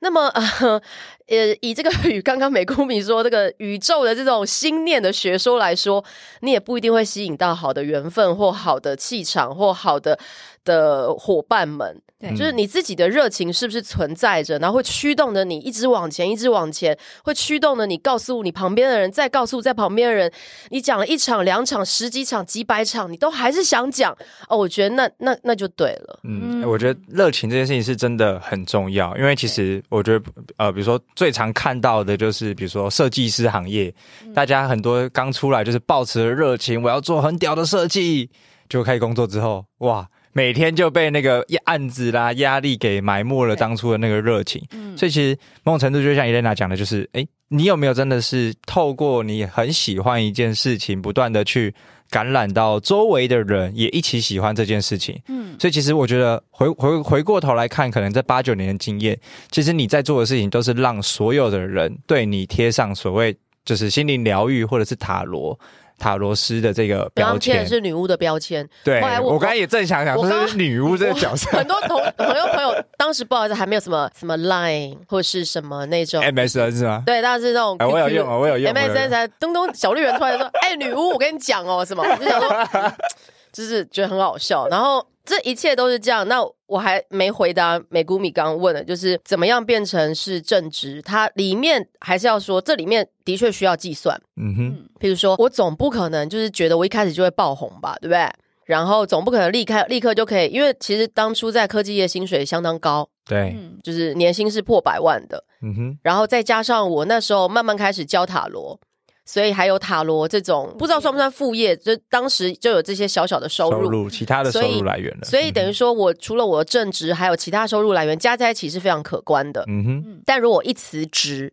那么呃 呃，以这个与刚刚美姑米说这个宇宙的这种心念的学说来说，你也不一定会吸引到好的缘分或好的气场或好的的伙伴们。对就是你自己的热情是不是存在着，然后会驱动着你一直往前，一直往前，会驱动着你告诉你旁边的人，再告诉在旁边的人，你讲了一场、两场、十几场、几百场，你都还是想讲哦。我觉得那那那就对了。嗯，嗯我觉得热情这件事情是真的很重要，因为其实我觉得，呃，比如说最常看到的就是，比如说设计师行业，大家很多刚出来就是抱持了热情，我要做很屌的设计，就开始工作之后，哇，每天就被那个案子啦、压力给埋没了当初的那个热情。嗯。所以其实某种程度就像伊莲娜讲的，就是，诶，你有没有真的是透过你很喜欢一件事情，不断的去感染到周围的人，也一起喜欢这件事情？嗯所以其实我觉得回回回过头来看，可能这八九年的经验，其实你在做的事情都是让所有的人对你贴上所谓就是心灵疗愈或者是塔罗塔罗斯的这个标签。是女巫的标签，对，后来我我刚才也正想想，说是女巫这个角色很多同朋友朋友当时不好意思还没有什么什么 Line 或是什么那种。，MSN 是吗？对，但是那种哎我有用啊我有用 MSN 才东东，小绿人突然说：“哎，女巫，我跟你讲哦，什么？”我就想说，就是觉得很好笑。然后这一切都是这样。那我还没回答美谷米刚刚问的，就是怎么样变成是正职？它里面还是要说，这里面的确需要计算。嗯哼，譬如说，我总不可能就是觉得我一开始就会爆红吧，对不对？然后总不可能立刻立刻就可以，因为其实当初在科技业薪水相当高，对，嗯就是年薪是破百万的。嗯哼，然后再加上我那时候慢慢开始教塔罗，所以还有塔罗这种不知道算不算副业，就当时就有这些小小的收入。收入其他的收所以入来源了，所以等于说，我除了我的正职，还有其他收入来源加在一起是非常可观的。嗯哼，但如果一辞职，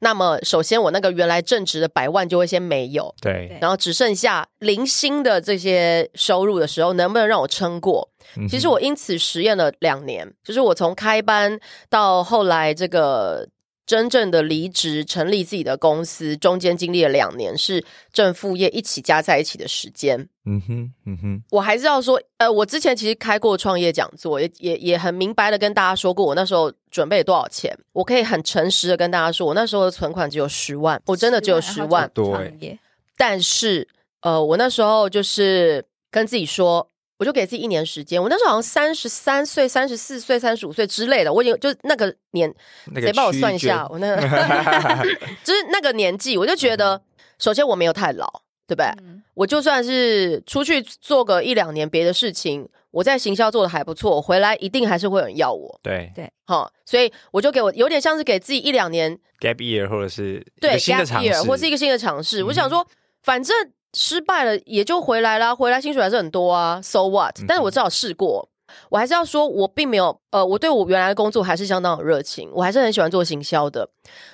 那么首先我那个原来正职的百万就会先没有，对对，然后只剩下零星的这些收入的时候，能不能让我撑过？其实我因此实验了两年，就是我从开班到后来这个真正的离职，成立自己的公司，中间经历了两年，是正副业一起加在一起的时间。嗯哼，嗯哼，我还是要说，呃，我之前其实开过创业讲座，也也也很明白的跟大家说过，我那时候准备了多少钱。我可以很诚实的跟大家说，我那时候的存款只有十万，我真的只有十万。对但是呃，我那时候就是跟自己说，我就给自己一年时间。我那时候好像三十三岁、三十四岁、三十五岁之类的，我已经就那个年，那个谁帮我算一下？我那个 就是那个年纪，我就觉得，首先我没有太老，对不对？嗯我就算是出去做个一两年别的事情，我在行销做的还不错，我回来一定还是会有人要我。对对好，所以我就给我有点像是给自己一两年 gap year 或者是对新的 gap 尝 year 试，或是一个新的尝试。我嗯想说，反正失败了也就回来啦，回来薪水还是很多啊，so what？但是嗯我至少试过。我还是要说，我并没有呃，我对我原来的工作还是相当有热情，我还是很喜欢做行销的。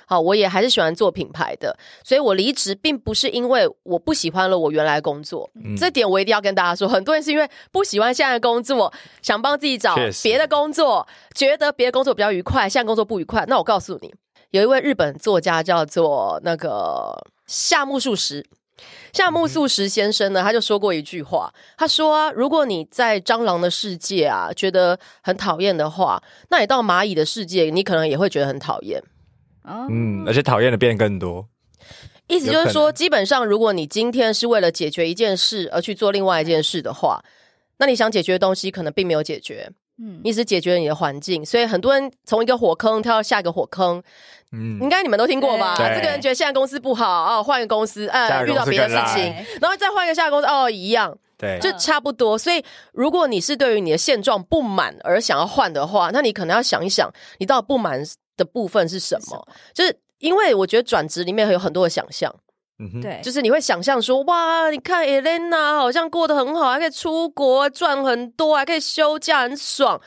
好，我也还是喜欢做品牌的，所以我离职并不是因为我不喜欢了我原来的工作，嗯这点我一定要跟大家说。很多人是因为不喜欢现在的工作，想帮自己找别的工作，觉得别的工作比较愉快，现在工作不愉快。那我告诉你，有一位日本作家叫做那个夏目漱石。夏目漱石先生呢，他就说过一句话，他说啊，如果你在蟑螂的世界啊觉得很讨厌的话，那你到蚂蚁的世界，你可能也会觉得很讨厌。哦嗯，而且讨厌的变更多，意思就是说，基本上，如果你今天是为了解决一件事而去做另外一件事的话，那你想解决的东西可能并没有解决，嗯你只解决了你的环境。所以很多人从一个火坑跳到下一个火坑，嗯应，该你们都听过吧？对这个人觉得现在公司不好，哦，换个公司，下呃，个遇到别的事公司更烂情，然后再换一个下一个公司，哦，一样，对，就差不多。所以，如果你是对于你的现状不满而想要换的话，那你可能要想一想，你到底不满的部分是什么？就是因为我觉得转职里面有很多的想象。嗯哼，对，就是你会想象说，哇，你看 Elena 好像过得很好，还可以出国赚很多，还可以休假，很爽。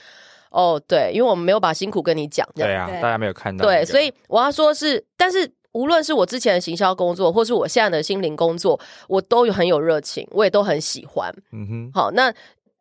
哦，对，因为我们没有把辛苦跟你讲，对啊，大家没有看到那对，所以我要说是，但是无论是我之前的行销工作，或是我现在的心灵工作，我都有很有热情，我也都很喜欢。嗯哼，好，那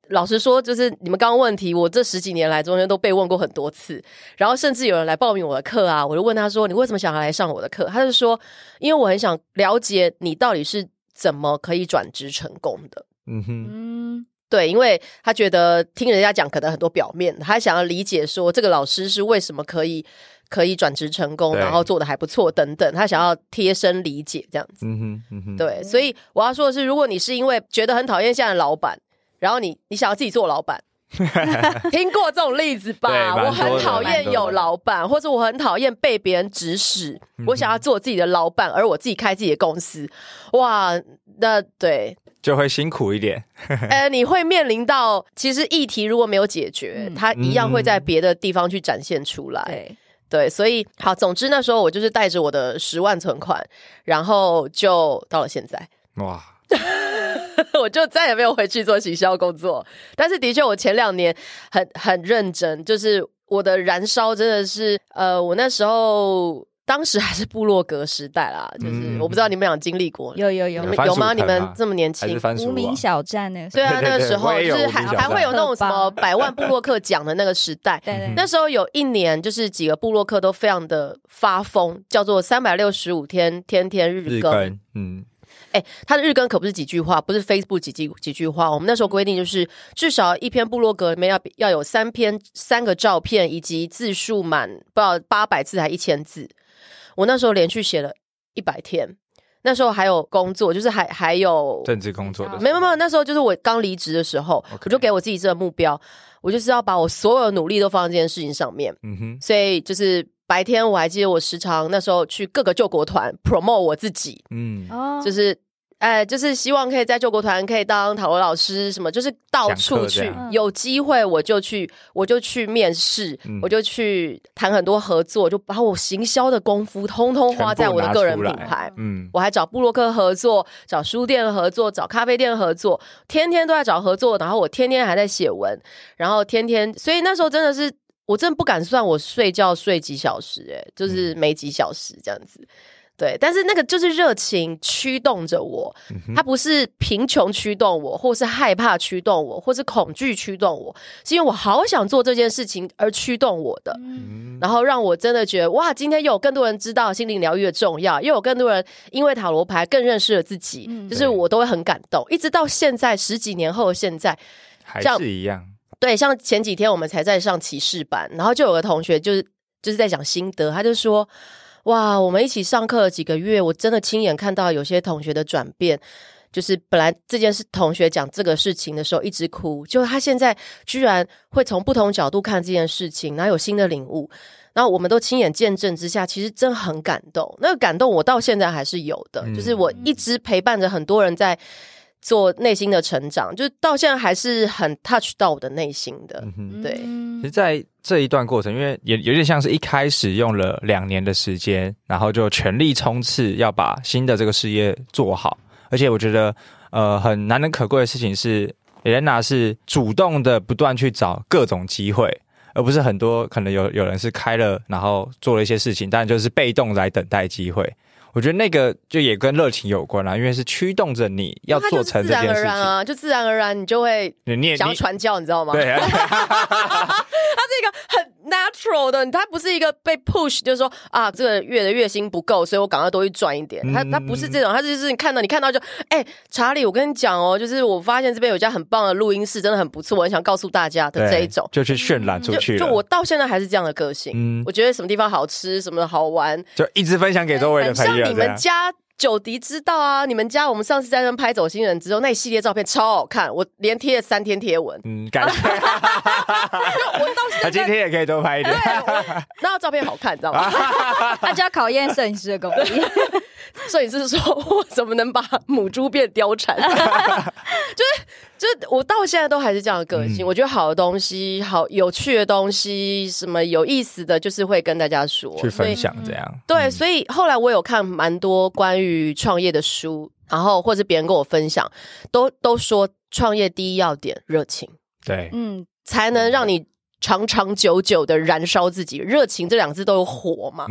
老实说，就是你们刚刚问题，我这十几年来中间都被问过很多次，然后甚至有人来报名我的课啊，我就问他说：“你为什么想要来上我的课？”他就说：“因为我很想了解你到底是怎么可以转职成功的。”嗯哼，嗯对，因为他觉得听人家讲可能很多表面，他想要理解说这个老师是为什么可以可以转职成功，然后做的还不错等等，他想要贴身理解这样子。嗯哼，嗯哼，对，所以我要说的是，如果你是因为觉得很讨厌现在的老板，然后你你想要自己做老板。听过这种例子吧？我很讨厌有老板，或者我很讨厌被别人指使。嗯我想要做自己的老板，而我自己开自己的公司。哇，那对，就会辛苦一点，呃，你会面临到，其实议题如果没有解决，嗯它一样会在别的地方去展现出来。对，对，所以好，总之那时候我就是带着我的十万存款，然后就到了现在，哇，我就再也没有回去做行销工作。但是的确，我前两年很很认真，就是我的燃烧真的是，呃，我那时候。当时还是部落格时代啦，就是、嗯我不知道你们俩经历过，有有有有吗？你们这么年轻无名啊小站那个时对啊，那个时候就是还还会有那种什么百万部落客奖的那个时代。对对那时候有一年，就是几个部落客都非常的发疯，叫做三百六十五天天天日更。嗯，哎、他的日更可不是几句话，不是 Facebook 几句几句话。我们那时候规定就是，至少一篇部落格里面要要有三篇三个照片，以及字数满不知道八百字还一千字。我那时候连续写了一百天，那时候还有工作，就是还还有政治工作的没有没有，那时候就是我刚离职的时候我就给我自己这个目标，我就是要把我所有的努力都放在这件事情上面。嗯哼，所以就是白天我还记得我时常那时候去各个救国团 promote 我自己，嗯，哦，就是。哎，就是希望可以在救国团可以当塔罗老师，什么就是到处去有机会我就去，我就去面试，嗯我就去谈很多合作，就把我行销的功夫通通花在我的个人品牌。嗯，我还找布洛克合作，找书店合作，找咖啡店合作，天天都在找合作，然后我天天还在写文，然后天天，所以那时候真的是，我真的不敢算我睡觉睡几小时、欸，就是没几小时这样子。对，但是那个就是热情驱动着我，它不是贫穷驱动我，或是害怕驱动我，或是恐惧驱动我，是因为我好想做这件事情而驱动我的。嗯然后让我真的觉得哇，今天又有更多人知道心灵疗愈的重要，又有更多人因为塔罗牌更认识了自己，嗯就是我都会很感动。一直到现在十几年后的现在，还是一样，对，像前几天我们才在上骑士班，然后就有个同学就是就是在讲心得，他就说。哇，我们一起上课了几个月，我真的亲眼看到有些同学的转变。就是本来这件事同学讲这个事情的时候一直哭，就他现在居然会从不同角度看这件事情，然后有新的领悟。然后我们都亲眼见证之下，其实真的很感动。那个感动我到现在还是有的，嗯就是我一直陪伴着很多人在做内心的成长，就是到现在还是很 touch 到我的内心的。嗯哼对嗯其实，在这一段过程，因为也有点像是一开始用了两年的时间，然后就全力冲刺，要把新的这个事业做好。而且我觉得，呃，很难能可贵的事情是，Elena 是主动的不断去找各种机会，而不是很多可能有有人是开了，然后做了一些事情，但就是被动来等待机会。我觉得那个就也跟热情有关啦，因为是驱动着你要做成自然而这件事情。然啊，就自然而然你就会你想要传教，你知道吗？对，他是一个很 natural 的，他不是一个被 push，就是说啊，这个月的月薪不够，所以我赶快多去赚一点。它嗯它不是这种，他就是你看到你看到就，哎、查理，我跟你讲哦，就是我发现这边有一家很棒的录音室，真的很不错，我很想告诉大家的这一种。就去渲染出就去了。就我到现在还是这样的个性，嗯我觉得什么地方好吃，什么好玩，就一直分享给周围的朋友像你。们家九迪知道啊，你们家我们上次在那拍走心人之后，那一系列照片超好看，我连贴了三天贴文，嗯，感谢。我到他今现在。天也可以多拍一点。那照片好看，你知道吗？他就要考验摄影师的功力。摄影师说：“我怎么能把母猪变貂蝉？”就是就是，我到现在都还是这样的个性。嗯。我觉得好的东西、好有趣的东西、什么有意思的，就是会跟大家说，去分享这样。对，嗯。所以后来我有看蛮多关于创业的书，然后或者别人跟我分享，都都说创业第一要点热情，对，嗯，才能让你长长久久的燃烧自己。热情这两个字都有火嘛，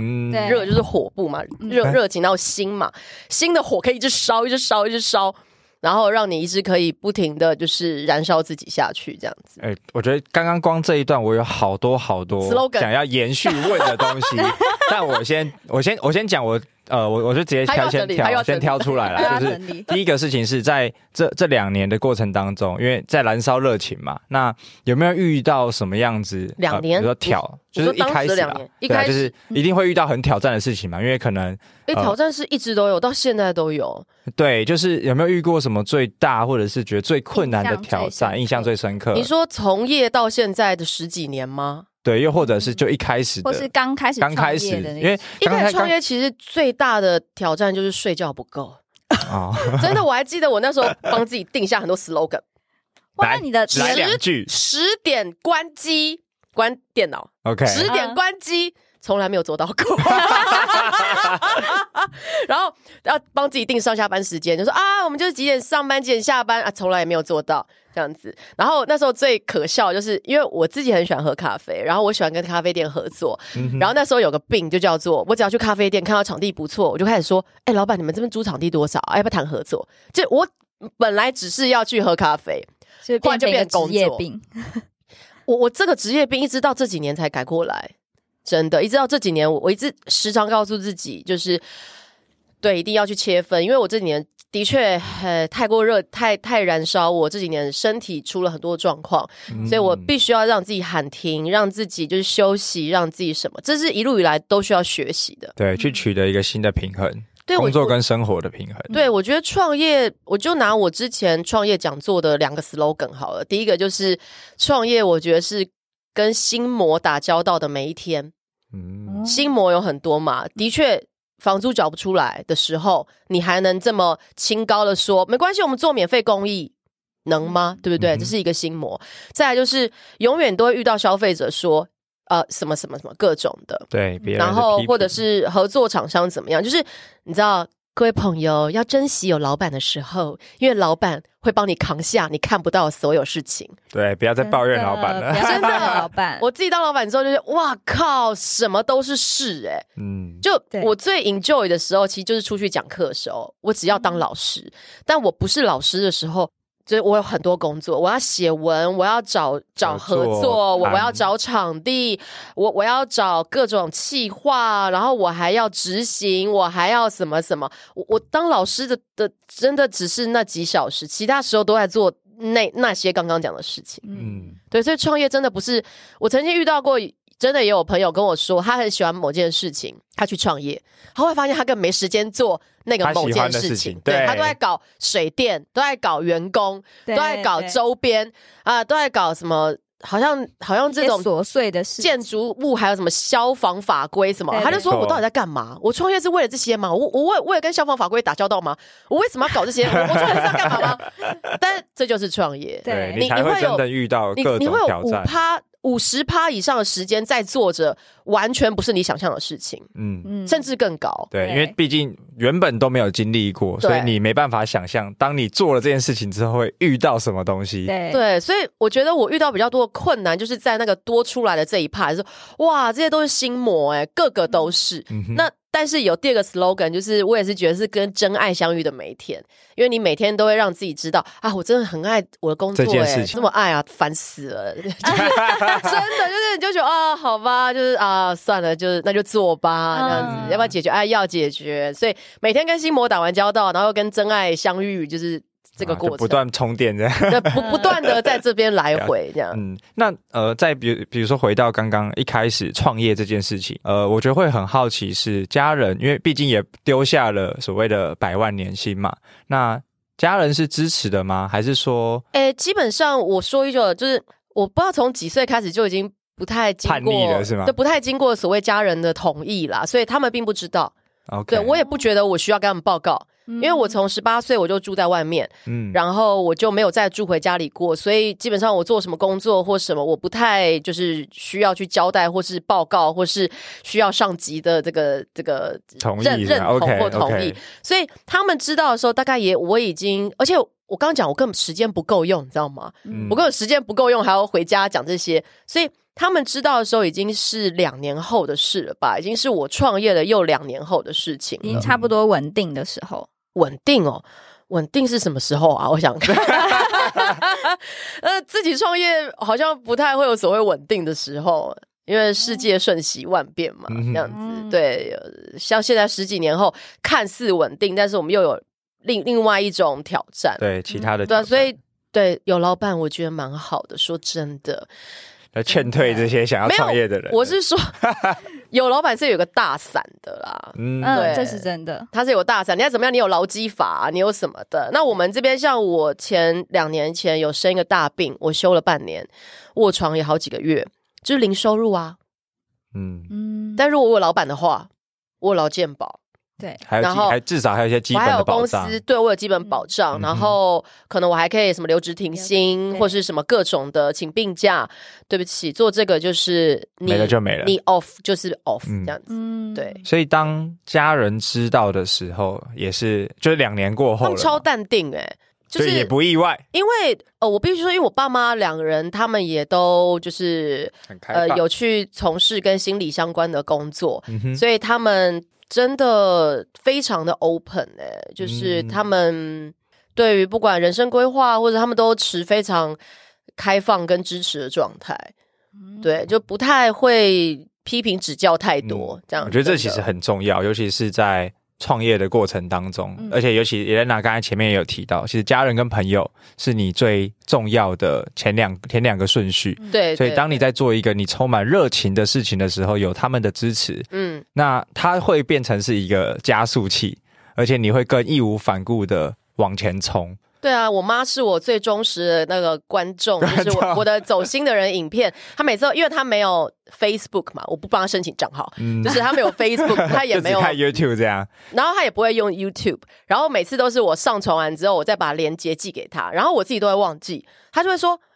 热就是火部嘛，嗯。热热情，然后心嘛，心的火可以一直烧，一直烧，一直烧，然后让你一直可以不停的就是燃烧自己下去，这样子。哎、我觉得刚刚光这一段，我有好多好多想要延续问的东西，但我先我先我先讲我呃，我我就直接挑先挑先挑出来了，就是第一个事情是在这这两年的过程当中，因为在燃烧热情嘛，那有没有遇到什么样子？两年呃比如说挑，就是一开始啦两年一开始对啊就是一定会遇到很挑战的事情嘛，因为可能哎，呃挑战是一直都有，到现在都有。对，就是有没有遇过什么最大或者是觉得最困难的挑战，印象最深刻？你说从业到现在的十几年吗？对，又或者是就一开始的，或是刚开始刚开始，创业的因为一刚开始创业，其实最大的挑战就是睡觉不够。啊，真的，我还记得我那时候帮自己定下很多 slogan：哇，来那你的十句。十点关机，关电脑；，OK，十点关机，从来没有做到过。然后要帮自己定上下班时间，就说啊，我们就是几点上班，几点下班啊，从来也没有做到这样子。然后那时候最可笑，就是因为我自己很喜欢喝咖啡，然后我喜欢跟咖啡店合作，嗯然后那时候有个病，就叫做我只要去咖啡店看到场地不错，我就开始说：“哎、老板，你们这边租场地多少？啊要不要谈合作？”就我本来只是要去喝咖啡，就后来就变成工业病，我我这个职业病一直到这几年才改过来，真的，一直到这几年，我我一直时常告诉自己，就是对，一定要去切分，因为我这几年的确呃太过热，太太燃烧，我这几年身体出了很多状况，嗯所以我必须要让自己喊停，让自己就是休息，让自己什么，这是一路以来都需要学习的。对去取得一个新的平衡，对工作跟生活的平衡。对，我觉得创业，我就拿我之前创业讲座的两个 slogan 好了。第一个就是创业，我觉得是跟心魔打交道的每一天。嗯，心魔有很多嘛，的确，房租缴不出来的时候，你还能这么清高的说没关系，我们做免费公益，能吗？对不对？嗯这是一个心魔。再来就是永远都会遇到消费者说。呃，什么什么什么各种的，对，别人然后或者是合作厂商怎么样？就是你知道，各位朋友要珍惜有老板的时候，因为老板会帮你扛下你看不到的所有事情。对，不要再抱怨老板了。真的老板。我自己当老板之后，就是哇靠，什么都是事哎、嗯，就我最 enjoy 的时候，其实就是出去讲课的时候，我只要当老师。但我不是老师的时候，就是我有很多工作，我要写文，我要找找合合作，我我要找场地，我我要找各种企划，然后我还要执行，我还要什么什么。我我当老师的的真的只是那几小时，其他时候都在做那那些刚刚讲的事情。嗯，嗯，对，所以创业真的不是我曾经遇到过真的也有朋友跟我说，他很喜欢某件事情，他去创业，他会发现他根本没时间做那个某件事情情，对对他都在搞水电，都在搞员工，都在搞周边啊，都在搞什么，好像好像这种琐碎的事，建筑物还有什么消防法规什么，他就说我到底在干嘛？我创业是为了这些吗？我我为为了跟消防法规打交道吗？我为什么要搞这些？我我创业是要干嘛吗？但这就是创业，对你你你会有真的遇到你各种你会有五挑战。趴、五十趴以上的时间在做着完全不是你想象的事情，嗯，嗯甚至更高。对，因为毕竟原本都没有经历过，所以你没办法想象，当你做了这件事情之后会遇到什么东西。对对，所以我觉得我遇到比较多的困难，就是在那个多出来的这一趴，是哇，这些都是心魔哎、个个都是。嗯哼那但是有第二个 slogan，就是我也是觉得是跟真爱相遇的每一天，因为你每天都会让自己知道啊，我真的很爱我的工作、哎，这件事情。这么爱啊，烦死了，真的就是你就觉得啊，好吧，就是啊，算了，就是那就做吧，这样子，嗯。要不要解决？哎，要解决，所以每天跟心魔打完交道，然后跟真爱相遇，就是这个啊过程，就不断充电这样。对，不不断的在这边来回 这样。嗯，那呃，再比如比如说回到刚刚一开始创业这件事情，呃，我觉得会很好奇是家人，因为毕竟也丢下了所谓的百万年薪嘛，那家人是支持的吗？还是说诶、基本上我说一句，就是我不知道从几岁开始就已经不太经叛逆过了是吗对，不太经过所谓家人的同意啦，所以他们并不知道。OK？对我也不觉得我需要跟他们报告，因因为我从十八岁我就住在外面，嗯然后我就没有再住回家里过，所以基本上我做什么工作或什么，我不太就是需要去交代或是报告，或是需要上级的这个这个同认认同或同意所以他们知道的时候，大概也我已经，而且我刚刚讲我根本时间不够用，你知道吗？嗯我根本时间不够用，还要回家讲这些，所以他们知道的时候已经是两年后的事了吧？已经是我创业了又两年后的事情。已经差不多稳定的时候，稳定哦，稳定是什么时候啊？我想看。呃，自己创业好像不太会有所谓稳定的时候。因为世界瞬息万变嘛，这样子嗯对，呃像现在十几年后看似稳定，但是我们又有另另外一种挑战，对其他的对所以对有老板，我觉得蛮好的。说真的，来劝退这些想要创业的人。我是说 有老板是有个大伞的啦，嗯嗯，对这是真的。他是有大伞，你要怎么样？你有劳基法、你有什么的？那我们这边像我前两年前有生一个大病，我休了半年，卧床也好几个月，就是零收入啊。嗯，嗯，但如果我有老板的话，我有劳健保，对，还有基然后还至少还有一些基本我还有的保障。公司对我有基本保障，嗯然后可能我还可以什么留职停薪，对或是什么各种的请病假。对不起，做这个就是你没了就没了你 off 就是 off 嗯这样子。嗯，对，所以当家人知道的时候，也是就是两年过后了嘛，他们超淡定哎、就是所以也不意外，因为呃，我必须说，因为我爸妈两个人，他们也都就是呃很开放。有去从事跟心理相关的工作，嗯，所以他们真的非常的 open 哎、就是嗯。他们对于不管人生规划或者他们都持非常开放跟支持的状态，嗯。对，就不太会批评指教太多，这样嗯我觉得这其实很重要，尤其是在创业的过程当中，嗯而且尤其也娜刚才前面也有提到，其实家人跟朋友是你最重要的前两前两个顺序。对，对所以当你在做一个你充满热情的事情的时候，有他们的支持，嗯那它会变成是一个加速器，而且你会更义无反顾的往前冲。对啊，我妈是我最忠实的那个观众，就是我 我的走心的人影片，她每次都因为她没有 Facebook 嘛，我不帮她申请账号，嗯就是她没有 Facebook，她也没有，YouTube 这样，然后她也不会用 YouTube，然后每次都是我上传完之后，我再把链接寄给她，然后我自己都会忘记，她就会说，哎、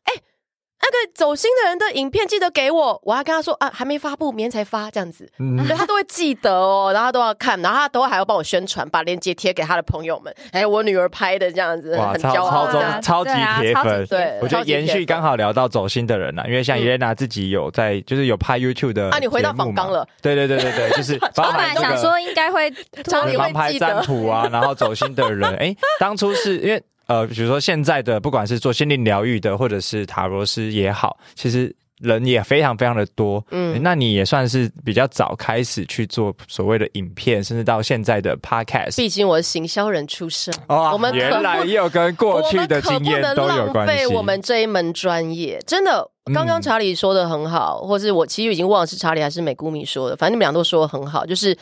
那个走心的人的影片记得给我，我还跟他说啊，还没发布，明天才发这样子，嗯，对，她都会记得哦，然后他都要看，然后他都还要帮我宣传，把链接贴给他的朋友们，哎，我女儿拍的这样子，哇，很超骄傲。超中超超级铁粉，对我觉得延续刚好聊到走心的人呐、因为像嗯耶娜自己有在，就是有拍 YouTube 的啊你回到访纲了，对对对对对，就是老 包含板想这个说应该会常你会记得。占卜啊，然后走心的人，哎，当初是因为呃，比如说现在的不管是做心灵疗愈的，或者是塔罗师也好，其实人也非常非常的多。嗯嗯，那你也算是比较早开始去做所谓的影片，甚至到现在的 Podcast。毕竟我是行销人出身，哇我们可原来也有跟过去的经验都有关系。我们这一门专业，真的。刚刚嗯查理说的很好，或是我其实已经忘了是查理还是美姑米说的，反正你们俩都说的很好，就是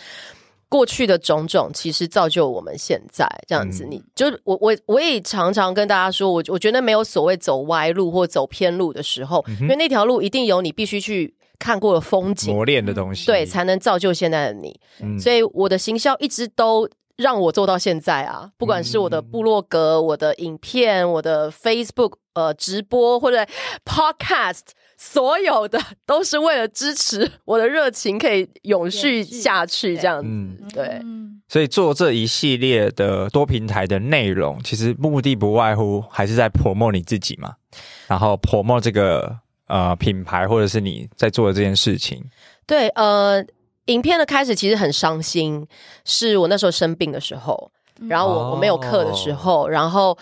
过去的种种其实造就我们现在这样子。嗯你就是我我我也常常跟大家说，我我觉得没有所谓走歪路或走偏路的时候，嗯因为那条路一定有你必须去看过的风景，磨练的东西，对，才能造就现在的你。嗯所以我的行销一直都让我做到现在啊，不管是我的部落格、我的影片、我的 Facebook 呃直播或者 Podcast，所有的都是为了支持我的热情可以永续延续下去，对。这样子。嗯，对。嗯。所以做这一系列的多平台的内容，其实目的不外乎还是在 promote 你自己嘛，然后 promote 这个呃品牌或者是你在做的这件事情。对，呃，影片的开始其实很伤心，是我那时候生病的时候，然后我、哦我没有课的时候，然后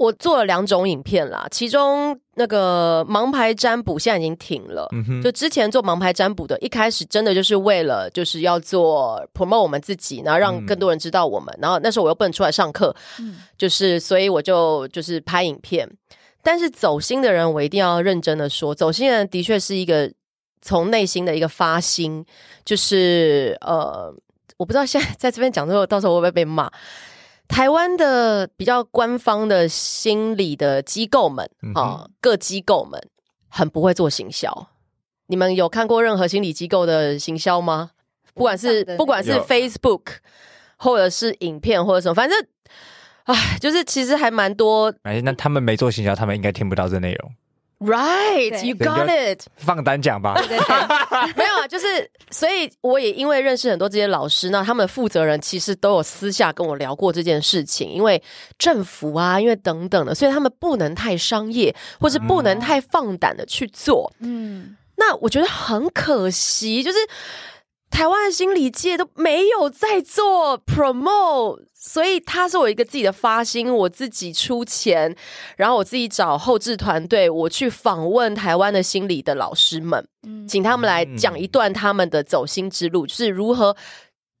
我做了两种影片啦，其中那个盲牌占卜现在已经停了。嗯，就之前做盲牌占卜的，一开始真的就是为了就是要做 promote 我们自己，然后让嗯更多人知道我们。然后那时候我又不能出来上课，嗯就是所以我就就是拍影片。但是走心的人，我一定要认真的说，走心的人的确是一个从内心的一个发心，就是呃，我不知道现在在这边讲之后，到时候会不会被骂。台湾的比较官方的心理的机构们嗯啊、哼各机构们很不会做行销。你们有看过任何心理机构的行销吗？不管是不管是 Facebook 或者是影片或者什么，反正，唉，就是其实还蛮多。哎，那他们没做行销，他们应该听不到这内容。Right, you got it。放单讲吧，对对对，没有啊，就是所以我也因为认识很多这些老师，那他们的负责人其实都有私下跟我聊过这件事情，因为政府啊，因为等等的，所以他们不能太商业，或是不能太放胆的去做。嗯，那我觉得很可惜，就是台湾的心理界都没有在做 promote，所以它是我一个自己的发心，我自己出钱，然后我自己找后置团队，我去访问台湾的心理的老师们，嗯请他们来讲一段他们的走心之路，就是如何。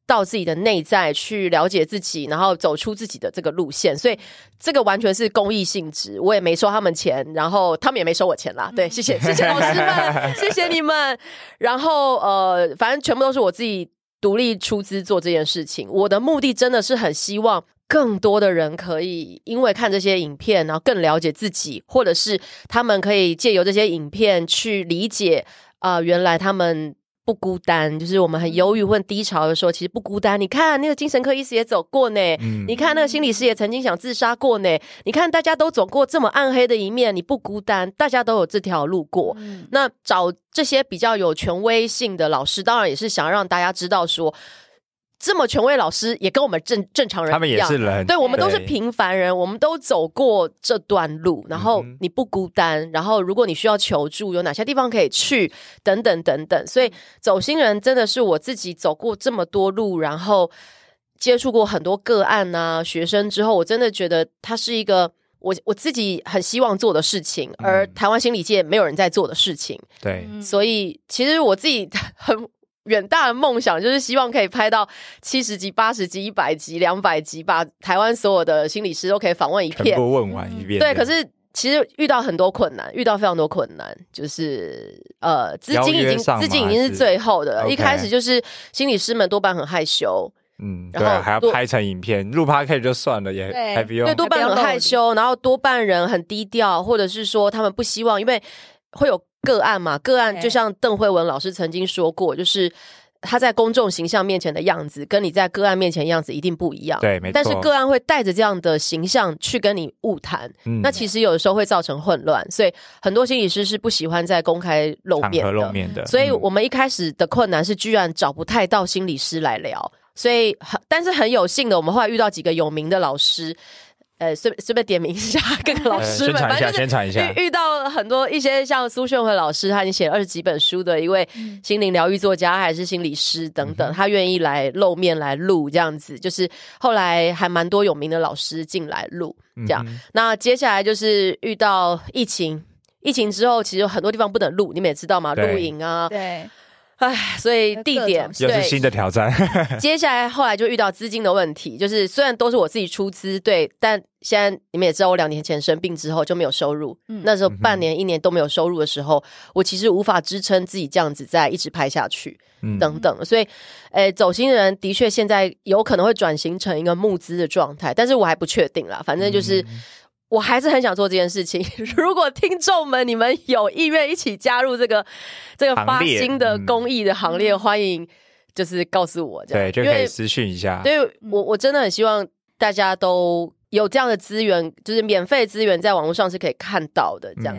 到自己的内在去了解自己，然后走出自己的这个路线，所以这个完全是公益性质，我也没收他们钱，然后他们也没收我钱啦。对，谢谢谢谢老师们，谢谢你们。然后呃，反正全部都是我自己独立出资做这件事情。我的目的真的是很希望更多的人可以因为看这些影片，然后更了解自己，或者是他们可以借由这些影片去理解啊、原来他们。不孤单，就是我们很忧郁或低潮的时候，其实不孤单。你看那个精神科医师也走过呢，嗯你看那个心理师也曾经想自杀过呢。你看大家都走过这么暗黑的一面，你不孤单，大家都有这条路过。嗯那找这些比较有权威性的老师，当然也是想让大家知道说，这么权威老师也跟我们正正常人他们一样也是人，对，我们都是平凡人，我们都走过这段路，然后你不孤单，然后如果你需要求助，有哪些地方可以去，等等等等。所以走心人真的是我自己走过这么多路，然后接触过很多个案啊、学生之后，我真的觉得他是一个我我自己很希望做的事情，而嗯台湾心理界没有人在做的事情。对，嗯。所以其实我自己很远大的梦想，就是希望可以拍到七十集、八十集、一百集、两百集，把台湾所有的心理师都可以访问一遍。全部问完一遍。对，可是。其实遇到很多困难，遇到非常多困难，就是呃，资金已经资金已经是最后的了。一开始就是心理师们多半很害羞，嗯，然后对啊，还要拍成影片，录 p o d 就算了，也还不用对，多半很害羞，然后多半人很低调，或者是说他们不希望，因为会有个案嘛，个案就像邓慧文老师曾经说过，就是。他在公众形象面前的样子，跟你在个案面前的样子一定不一样。对没错但是个案会带着这样的形象去跟你误谈，嗯那其实有的时候会造成混乱，所以很多心理师是不喜欢在公开露面的。露面的，所以嗯我们一开始的困难是，居然找不太到心理师来聊。所以很，但是很有幸的，我们后来遇到几个有名的老师，呃，随随便点名一下各个老呃师们，宣传一下，反正一下，遇遇到很多一些像苏炫慧老师，他已经写了二十几本书的一位嗯。心灵疗愈作家，还是心理师等等，他愿意来露面来录这样子，就是后来还蛮多有名的老师进来录这样。嗯那接下来就是遇到疫情，疫情之后其实有很多地方不能录，你们也知道嘛，对。录影啊，对，唉，所以地点又是新的挑战。接下来后来就遇到资金的问题，就是虽然都是我自己出资，对，但现在你们也知道，我两年前生病之后就没有收入，嗯。那时候半年一年都没有收入的时候，我其实无法支撑自己这样子再一直拍下去，嗯。等等，所以，诶，走心的人的确现在有可能会转型成一个募资的状态，但是我还不确定啦，反正就是。嗯我还是很想做这件事情。如果听众们你们有意愿一起加入这个这个发心的嗯。公益的行列，欢迎就是告诉我这样，对，就可以私讯一下。对我我真的很希望大家都有这样的资源，就是免费资源在网络上是可以看到的，这样、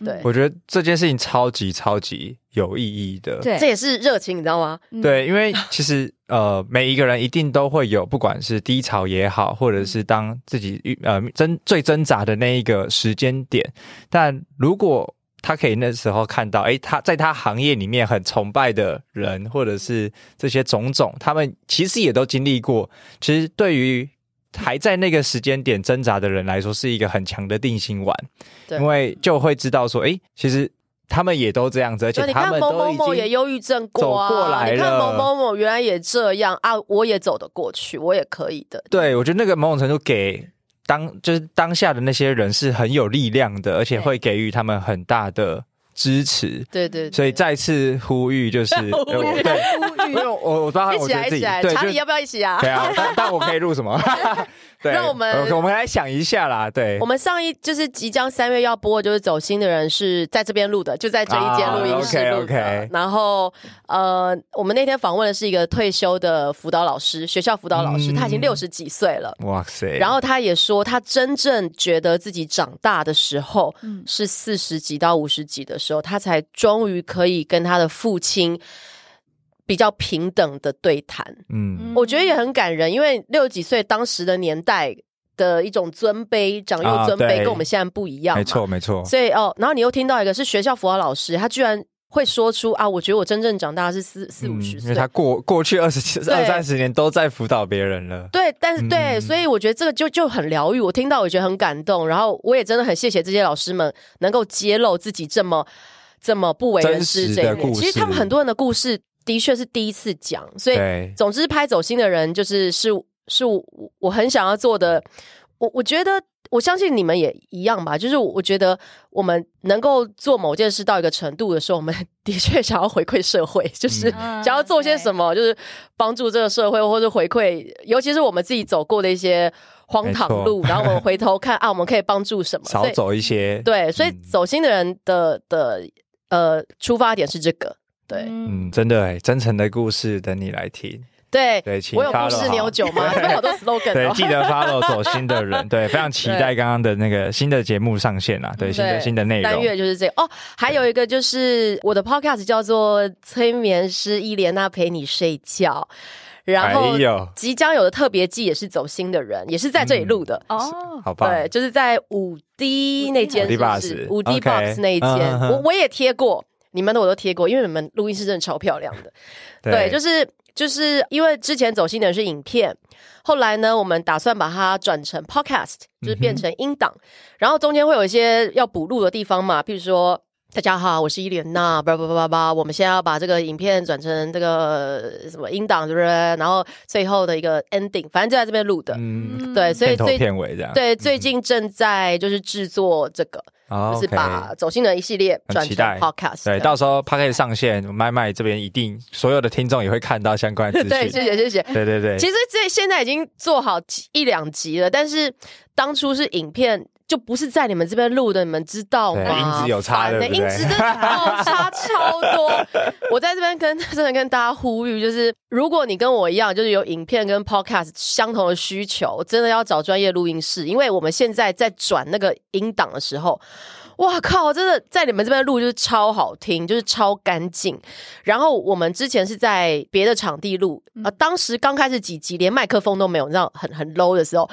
嗯。对。我觉得这件事情超级超级有意义的。对，这也是热情，你知道吗？嗯对，因为其实 呃，每一个人一定都会有，不管是低潮也好，或者是当自己遇呃挣最挣扎的那一个时间点，但如果他可以那时候看到，哎，他在他行业里面很崇拜的人，或者是这些种种，他们其实也都经历过。其实对于还在那个时间点挣扎的人来说，是一个很强的定心丸，对因为就会知道说，哎，其实他们也都这样子，而且你他们看某某都已经某也忧郁症过啊，走过来你看某某某原来也这样啊，我也走得过去，我也可以的。对，我觉得那个某种程度给当就是当下的那些人是很有力量的，而且会给予他们很大的支持。对对对所以再次呼吁，就是 呼吁呃我对，因为我我包含一起来，我觉得自己一起来，对，就查理要不要一起啊？对啊，但 但我可以录什么？对，让我们我们来想一下啦。对我，们上一就是即将三月要播，就是走心的人是在这边录的，就在这一间录音室录的。啊，OK，OK 然后呃，我们那天访问的是一个退休的辅导老师，学校辅导老师，嗯他已经六十几岁了。哇塞，然后他也说，他真正觉得自己长大的时候，嗯是四十几到五十几的时候，他才终于可以跟他的父亲比较平等的对谈。嗯，我觉得也很感人，因为六十几岁当时的年代的一种尊卑、长幼尊卑，啊跟我们现在不一样。没错。没错，所以哦，然后你又听到一个是学校辅导老师，他居然会说出啊，我觉得我真正长大是四四五十岁嗯因为。他过过去二十七二三十年都在辅导别人了。对，但是对，嗯所以我觉得这个就就很疗愈。我听到我觉得很感动，然后我也真的很谢谢这些老师们能够揭露自己这么这么不为人知这一面。的故事其实他们很多人的故事的确是第一次讲，所以对，总之，拍走心的人就是是是我我很想要做的。我我觉得，我相信你们也一样吧。就是我觉得，我们能够做某件事到一个程度的时候，我们的确想要回馈社会，就是嗯想要做些什么，就是帮助这个社会，或者回馈，尤其是我们自己走过的一些荒唐路，然后我们回头看 啊，我们可以帮助什么？少走一些。对，所以嗯走心的人的的呃出发点是这个。对、嗯，真的哎，真诚的故事等你来听。对对请我有故事，你有酒吗？这边好多 slogan 对，哦。记得 follow 走心的人，对，非常期待刚刚的那个新的节目上线啊，对，新的新的内三容。月就是这个哦，还有一个就是我的 podcast 叫做《催眠师伊莲娜陪你睡觉》，然后即将有的特别季也是走心的人，也是在这里录的。哦，好棒，对，就是在五 D 那间五 D box 是？五 D box 那一间，我我也贴过，你们的我都贴过，因为你们录音室真的超漂亮的。对，就是就是因为之前走心的是影片，后来呢，我们打算把它转成 podcast，就是变成音档，然后中间会有一些要补录的地方嘛，譬如说。大家好，我是伊莲娜，叭叭叭叭叭，我们现在要把这个影片转成这个什么音档，对不对？然后最后的一个 ending，反正就在这边录的。嗯，对，所以片头最片尾这样，对最近正在就是制作这个，哦，就是把走心的一系列转成很期待。podcast。对，到时候 p a 以上线，麦麦这边一定所有的听众也会看到相关的资 对，谢谢谢谢。对对对，其实这现在已经做好一两集了，但是当初是影片，就不是在你们这边录的，你们知道对吗？音质有差烦欸对不对音质真的超差超多。我在这边跟真的跟大家呼吁，就是如果你跟我一样，就是有影片跟 podcast 相同的需求，真的要找专业录音室，因为我们现在在转那个音档的时候。哇靠！真的在你们这边录就是超好听，就是超干净。然后我们之前是在别的场地录，呃，当时刚开始几集连麦克风都没有，你知道很很 low 的时候，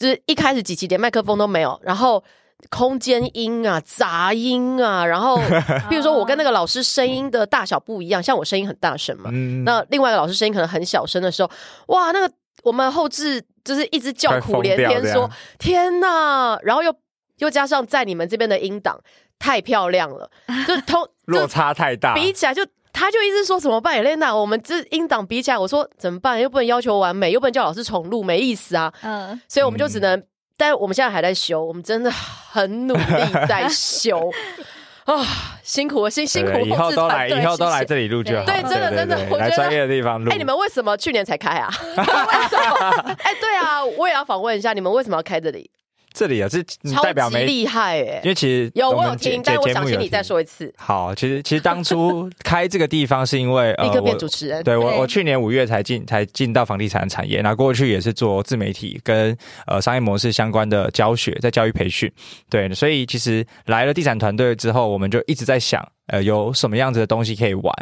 就是一开始几期连麦克风都没有，然后空间音啊、杂音啊，然后 比如说我跟那个老师声音的大小不一样，像我声音很大声嘛，嗯。那另外一个老师声音可能很小声的时候，哇，那个我们后置就是一直叫苦连天说天哪，然后又又加上在你们这边的音档太漂亮了，就通落差太大，比起来就他就一直说怎么办，Elena，我们这音档比起来，我说怎么办？又不能要求完美，又不能叫老师重录，没意思啊。嗯，所以我们就只能，但我们现在还在修，我们真的很努力在修 啊，辛苦了，辛辛苦对以后都来，以后都来这里录就好。对真的真的我觉得来专业的地方录。哎、你们为什么去年才开啊？为什么？哎、对啊，我也要访问一下，你们为什么要开这里？这里啊，是超代表没，厉害哎、因为其实有我有听，但我想请你再说一次，好，其实其实当初开这个地方是因为呃，立刻变我主持人。对我，我去年五月才进才进到房地产产业，那过去也是做自媒体跟呃商业模式相关的教学，在教育培训。对，所以其实来了地产团队之后，我们就一直在想，呃，有什么样子的东西可以玩。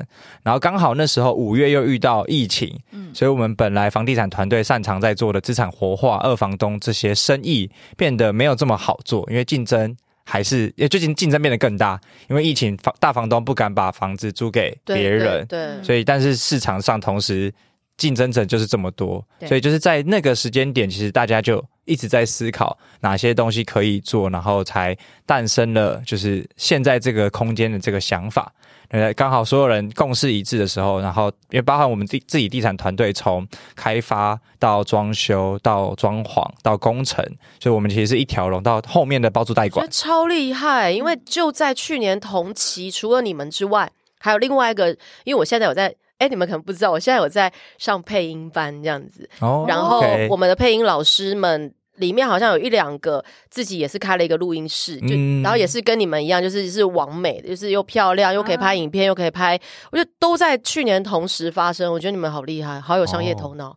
然后刚好那时候五月又遇到疫情，嗯所以我们本来房地产团队擅长在做的资产活化、二房东这些生意变得没有这么好做，因为竞争。还是，也最近竞争变得更大，因为疫情，房大房东不敢把房子租给别人，对对所以，但是市场上同时竞争者就是这么多，所以就是在那个时间点，其实大家就一直在思考哪些东西可以做，然后才诞生了就是现在这个空间的这个想法。呃，刚好所有人共识一致的时候，然后也包含我们自自己地产团队从开发到装修到装潢到工程，所以我们其实是一条龙到后面的包租代管。超厉害，因为就在去年同期，除了你们之外，还有另外一个，因为我现在有在。哎，你们可能不知道，我现在有在上配音班这样子，哦然后我们的配音老师们里面好像有一两个自己也是开了一个录音室，就、嗯然后也是跟你们一样，就是是完美的，就是又漂亮，又可以拍影片，又可以拍，我觉得都在去年同时发生。我觉得你们好厉害，好有商业头脑，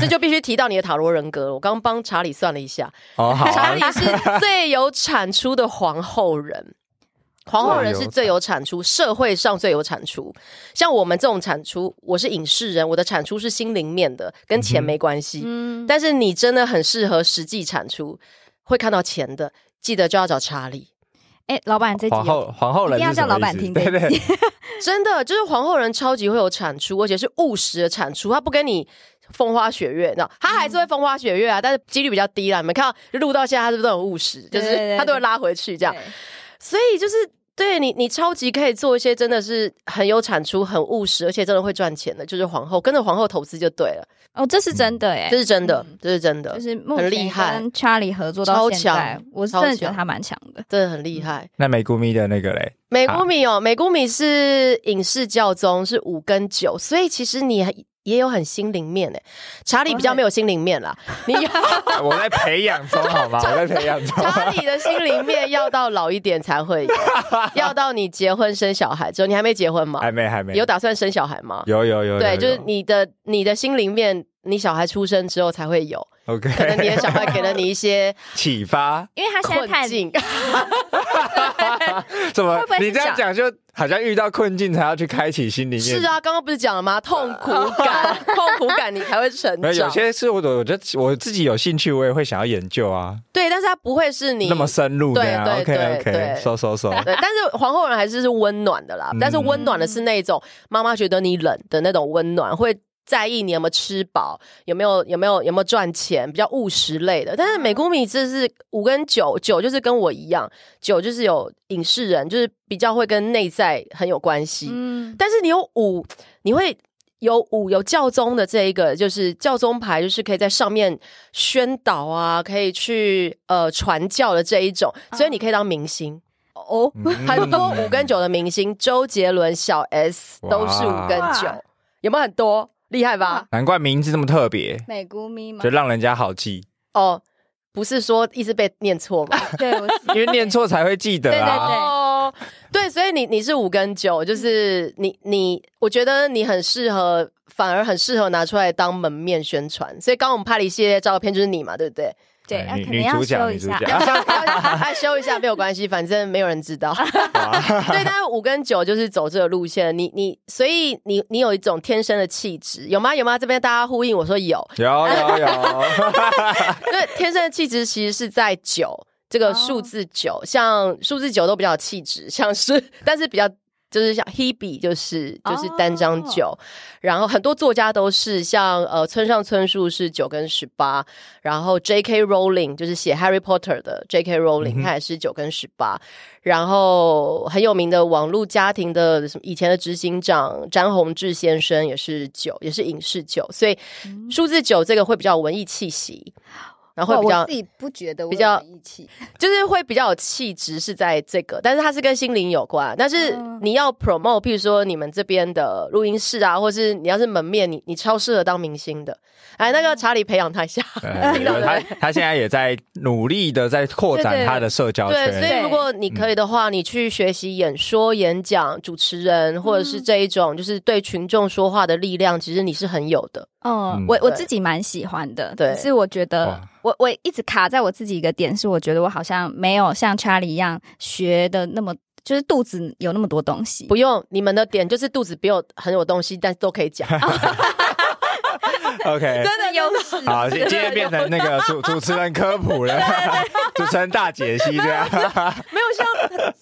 这就必须提到你的塔罗人格了。我刚刚帮查理算了一下，哦，好啊，查理是最有产出的皇后人。皇后人是最有产出，社会上最有产出。像我们这种产出，我是影视人，我的产出是心灵面的，跟钱没关系。嗯，但是你真的很适合实际产出，会看到钱的，记得就要找查理。哎，老板这集皇有后皇后人一定要叫老板听这一对对，真的就是皇后人超级会有产出，而且是务实的产出，他不跟你。风花雪月，那，他还是会风花雪月啊，但是几率比较低啦。你们看到录到现在，他是不是都很务实？就是他都会拉回去这样。对所以就是对你，你超级可以做一些真的是很有产出、很务实，而且真的会赚钱的，就是皇后跟着皇后投资就对了，哦，这是真的哎这，是真的，嗯这是真的，就是目很前厉害跟 Charlie 合作到超现在强，我是真的觉得他蛮强的。真的很厉害。那美姑咪的那个嘞，美姑米哦，美姑米是影视教宗，是五跟九，所以其实你还也有很心灵面诶。查理比较没有心灵面啦，你有 我在培养中好吗？我在培养中。查理的心灵面要到老一点才会有，要到你结婚生小孩之后，你还没结婚吗？还没还没有打算生小孩吗？有有有，对，有就是你的你的心灵面，你小孩出生之后才会有，OK，可能你的小孩给了你一些 启发，因为他现在太困境。怎么会不会？你这样讲就好像遇到困境才要去开启心里面。是啊，刚刚不是讲了吗？痛苦感，痛苦感，你才会成长有。些事我我觉得我自己有兴趣，我也会想要研究啊，对，但是它不会是你那么深入对那样。对 OK 对 OK，对收收收。对，但是皇后人还是是温暖的啦。嗯但是温暖的是那种妈妈觉得你冷的那种温暖，会在意你有没有吃饱，有没有有没有有没有赚钱，比较务实类的。但是美姑米这是五跟九，九就是跟我一样，九就是有影视人，就是比较会跟内在很有关系。嗯，但是你有五，你会有五有教宗的这一个，就是教宗牌，就是可以在上面宣导啊，可以去呃传教的这一种，所以你可以当明星。哦，嗯很多五跟九的明星，周杰伦、小 S 都是五跟九，有没有很多？厉害吧？难怪名字这么特别，美姑咪吗就？让人家好记，哦，不是说一直被念错吗？对，我 是因为念错才会记得对对啊。对哦，对，所以你你是五跟九，就是你你，我觉得你很适合，反而很适合拿出来当门面宣传。所以刚刚我们拍了一系列照片，就是你嘛，对不对？对，哎女啊可能要女主角 修一下。女主角哎，修一下没有关系，反正没有人知道。对，但是五跟九就是走这个路线，你你，所以你你有一种天生的气质，有吗？有吗？这边大家呼应，我说有，有有有，对，天生的气质其实是在九这个数字九，像数字九都比较有气质，像是，但是比较就是像 Hebe 就是就是哦单张九，然后很多作家都是像呃村上春树是九跟十八，然后 J.K. Rowling 就是写 Harry Potter 的 J.K. Rowling，、他也是九跟十八，然后很有名的网络家庭的什么以前的执行长詹宏志先生也是九，也是影视九，所以数字九这个会比较文艺气息。然后会比较自己不觉得我比较气，就是会比较有气质，是在这个，但是它是跟心灵有关。但是嗯你要 promote，譬如说你们这边的录音室啊，或是你要是门面，你你超适合当明星的。哎，那个查理培养他一下，他他现在也在努力的在扩展他的社交对，所。以如果你可以的话，你去学习演说、演讲、主持人，或者是这一种就是对群众说话的力量，其实你是很有的。嗯我我自己蛮喜欢的，对只是我觉得我我一直卡在我自己一个点，是我觉得我好像没有像 Charlie 一样学的那么，就是肚子有那么多东西不。用你们的点就是肚子比我很有东西，但是都可以讲。OK，真的优势好，今今天变成那个主主持人科普了，主持人大解析这样。没有像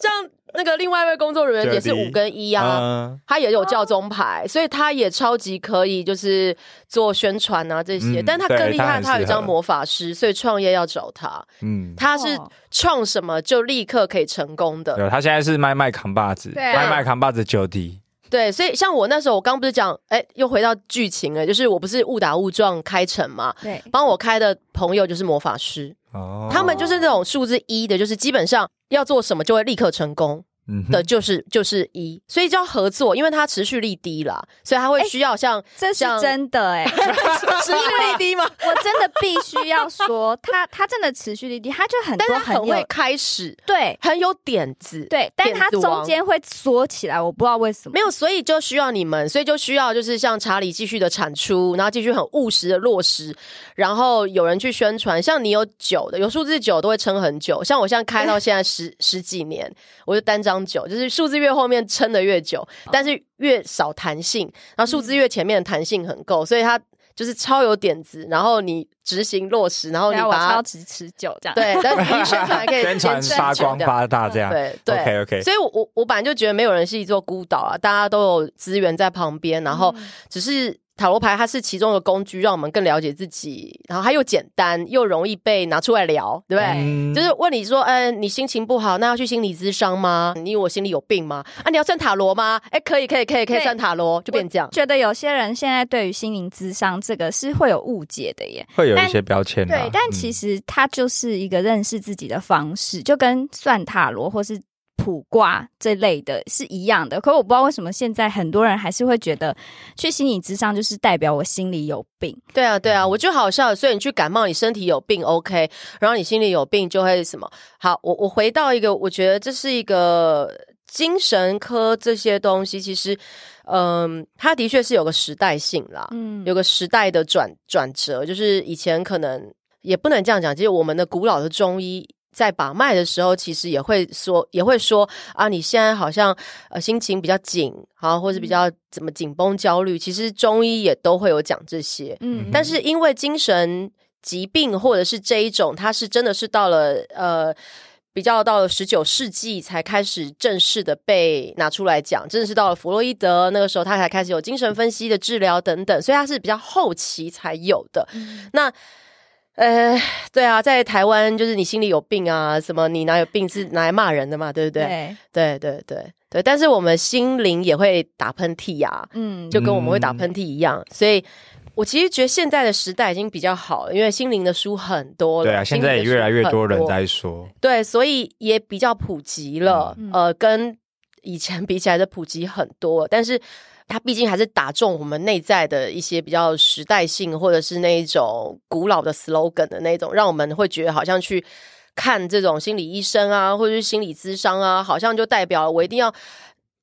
像那个另外一位工作人员也是五跟一啊。嗯他也有教宗牌，所以他也超级可以，就是做宣传啊这些。嗯但他更厉害，他有一张魔法师，所以创业要找他。嗯，他是哦创什么就立刻可以成功的。有他现在是麦麦扛把子，麦麦扛把子九 D，对，所以像我那时候，我刚不是讲，哎，又回到剧情了，就是我不是误打误撞开成嘛，对，帮我开的朋友就是魔法师，哦，他们就是那种数字一的，就是基本上要做什么就会立刻成功。嗯的就是就是一，所以就要合作，因为它持续力低啦，所以它会需要像这是像真的哎、持续力低吗？我真的必须要说，他他真的持续力低，他就很但多很会开始，对很有点子，对，但他中间会缩起来，我不知道为什么。没有，所以就需要你们，所以就需要就是像查理继续的产出，然后继续很务实的落实，然后有人去宣传。像你有酒的，有数字酒都会撑很久。像我现在开到 现在十十几年，我就单张酒，就是数字越后面撑的越久，但是越少弹性，然后数字越前面的弹性很够，所以它就是超有点子。然后你执行落实，然后你把它超持持久这样。对，但是 你宣传还可以宣传发光发大这样。对对 OK OK，所以我我我本来就觉得没有人是一座孤岛啊，大家都有资源在旁边，然后嗯只是塔罗牌它是其中的工具，让我们更了解自己，然后它又简单又容易被拿出来聊，对不对？嗯就是问你说，呃，你心情不好，那要去心理咨商吗？你以为我心里有病吗？啊，你要算塔罗吗？哎，可以，可以，可以，可以算塔罗，就变这样。觉得有些人现在对于心灵咨商这个是会有误解的耶。会有一些标签啦对，但其嗯实它就是一个认识自己的方式，就跟算塔罗或是卜卦这类的是一样的。可我不知道为什么现在很多人还是会觉得去心理咨商就是代表我心里有病。对啊，对啊，我就好笑。所以你去感冒，你身体有病，OK，然后你心里有病就会什么？好，我我回到一个，我觉得这是一个精神科这些东西，其实，嗯，它的确是有个时代性啦，嗯，有个时代的转转折，就是以前可能也不能这样讲，其实我们的古老的中医。在把脉的时候，其实也会说，也会说啊，你现在好像呃心情比较紧，好，或者比较怎么紧绷、焦虑。其实中医也都会有讲这些，嗯但是因为精神疾病或者是这一种，它是真的是到了呃。比较到了十九世纪才开始正式的被拿出来讲，真的是到了弗洛伊德那个时候，他才开始有精神分析的治疗等等，所以他是比较后期才有的。嗯那呃，对啊，在台湾就是你心里有病啊，什么你哪有病是拿来骂人的嘛，对不对？对，对对对对，但是我们心灵也会打喷嚏呀、嗯，就跟我们会打喷嚏一样，所以我其实觉得现在的时代已经比较好了，因为心灵的书很多了，对啊，现在也越来越多人在说，对，所以也比较普及了，嗯呃，跟以前比起来的普及很多，但是。它毕竟还是打中我们内在的一些比较时代性，或者是那一种古老的 slogan 的那种，让我们会觉得好像去看这种心理医生啊，或者是心理咨商啊，好像就代表了我一定要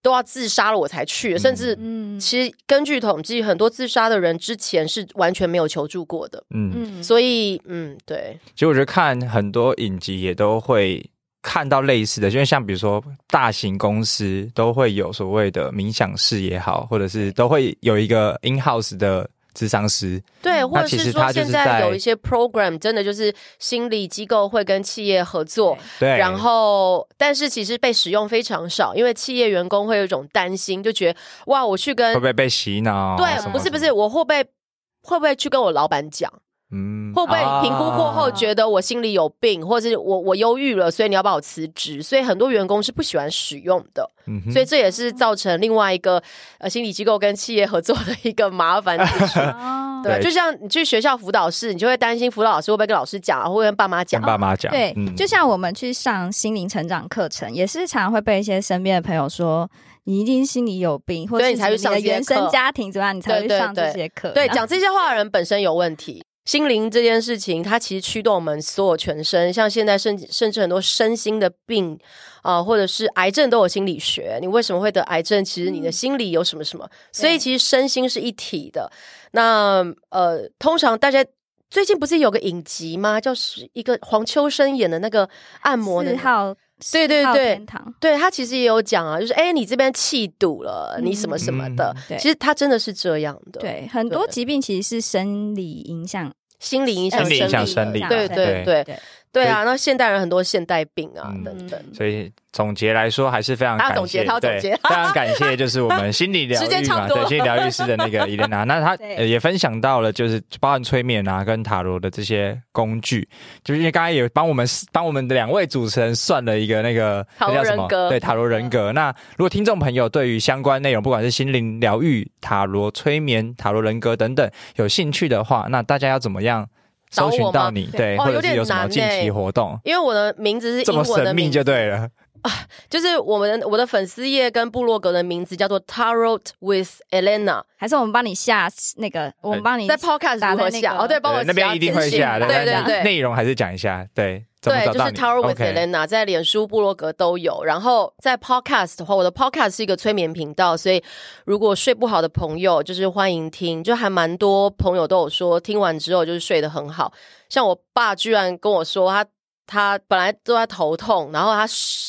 都要自杀了我才去，甚至嗯。其实根据统计，很多自杀的人之前是完全没有求助过的，嗯，嗯，所以嗯，对，其实我觉得看很多影集也都会看到类似的，因为像比如说大型公司都会有所谓的冥想室也好，或者是都会有一个 in house 的智商师。对，或者是说现在在有一些 program 真的就是心理机构会跟企业合作，对，然后但是其实被使用非常少，因为企业员工会有一种担心，就觉得哇，我去跟会不会被洗脑？什对，么不是不是，，我会不会会不会去跟我老板讲？嗯会不会评估过后啊觉得我心里有病，或者是我我忧郁了，所以你要把我辞职？所以很多员工是不喜欢使用的，嗯所以这也是造成另外一个呃心理机构跟企业合作的一个麻烦之处。哦，对，就像你去学校辅导室，你就会担心辅导老师会不会跟老师讲啊，会跟爸妈讲跟？爸妈讲，对，嗯就像我们去上心灵成长课程，也是常常会被一些身边的朋友说。你一定心里有病，或者你才去上原生课家庭怎么样，你才会上这些课。对，讲这些话的人本身有问题。心灵这件事情，它其实驱动我们所有全身，像现在甚甚至很多身心的病啊、或者是癌症都有心理学。你为什么会得癌症？其实你的心理有什么什么，所以其实身心是一体的。那呃，通常大家最近不是有个影集吗？就是一个黄秋生演的那个按摩的对对对，对他其实也有讲啊，就是哎，你这边气堵了，你什么什么的。对其实他真的是这样的。对，很多疾病其实是生理影响，心理影响心理影响生生理对对对对对，啊，那现代人很多现代病啊嗯等等。所以总结来说，还是非常感谢，总结他要总结。对 非常感谢，就是我们心理疗愈 对心理疗愈师的那个伊莲娜，那她 对。呃也分享到了，就是包含催眠啊跟塔罗的这些工具，就是因为刚才也帮我们帮我们的两位主持人算了一个那个塔罗那叫什么？人格。对塔罗人格。那如果听众朋友对于相关内容，不管是心灵疗愈、塔罗催眠、塔罗人格等等有兴趣的话，那大家要怎么样搜寻到吗你？对，哦或者是有什么近期活动？因为我的名字是这么神秘就，对了。就是我们我的粉丝页跟部落格的名字叫做 Tarot with Elena，还是我们帮你下那个，我们帮你在 Podcast 如何下？哦，对，帮我对那边一定会下的，对对对。内容还是讲一下，对，对，就是 Tarot with Elena，在脸书、部落格都有。然后在 Podcast 的话，我的 Podcast 是一个催眠频道，所以如果睡不好的朋友，就是欢迎听。就还蛮多朋友都有说，听完之后就是睡得很好。像我爸居然跟我说，他他本来都在头痛，然后他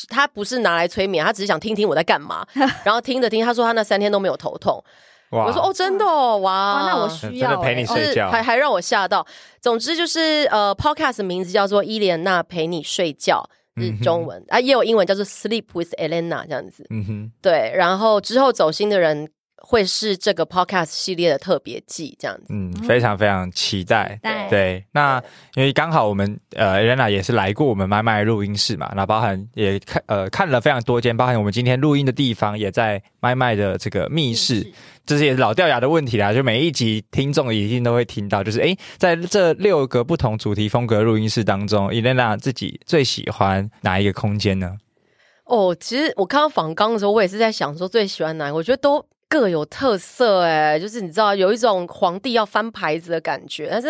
他不是拿来催眠，他只是想听听我在干嘛。然后听着听，他说他那三天都没有头痛。哇我说哦，真的哦，哇，哇，那我需要真的陪你睡觉还还让我吓到。总之就是呃，podcast 的名字叫做伊莲娜陪你睡觉，是嗯中文、啊，也有英文叫做 Sleep with Elena 这样子。嗯哼，对，然后之后走心的人会是这个 podcast 系列的特别季这样子。嗯，非常非常期待。对对，那因为刚好我们呃 Elena 也是来过我们麦麦录音室嘛，那包含也看呃看了非常多间，包含我们今天录音的地方也在麦麦的这个密室，这是也是老掉牙的问题啦，就每一集听众一定都会听到，就是诶，在这六个不同主题风格录音室当中，Elena 自己最喜欢哪一个空间呢？哦，其实我看到仿纲的时候，我也是在想说最喜欢哪一个，我觉得都。各有特色哎、就是你知道有一种皇帝要翻牌子的感觉，但是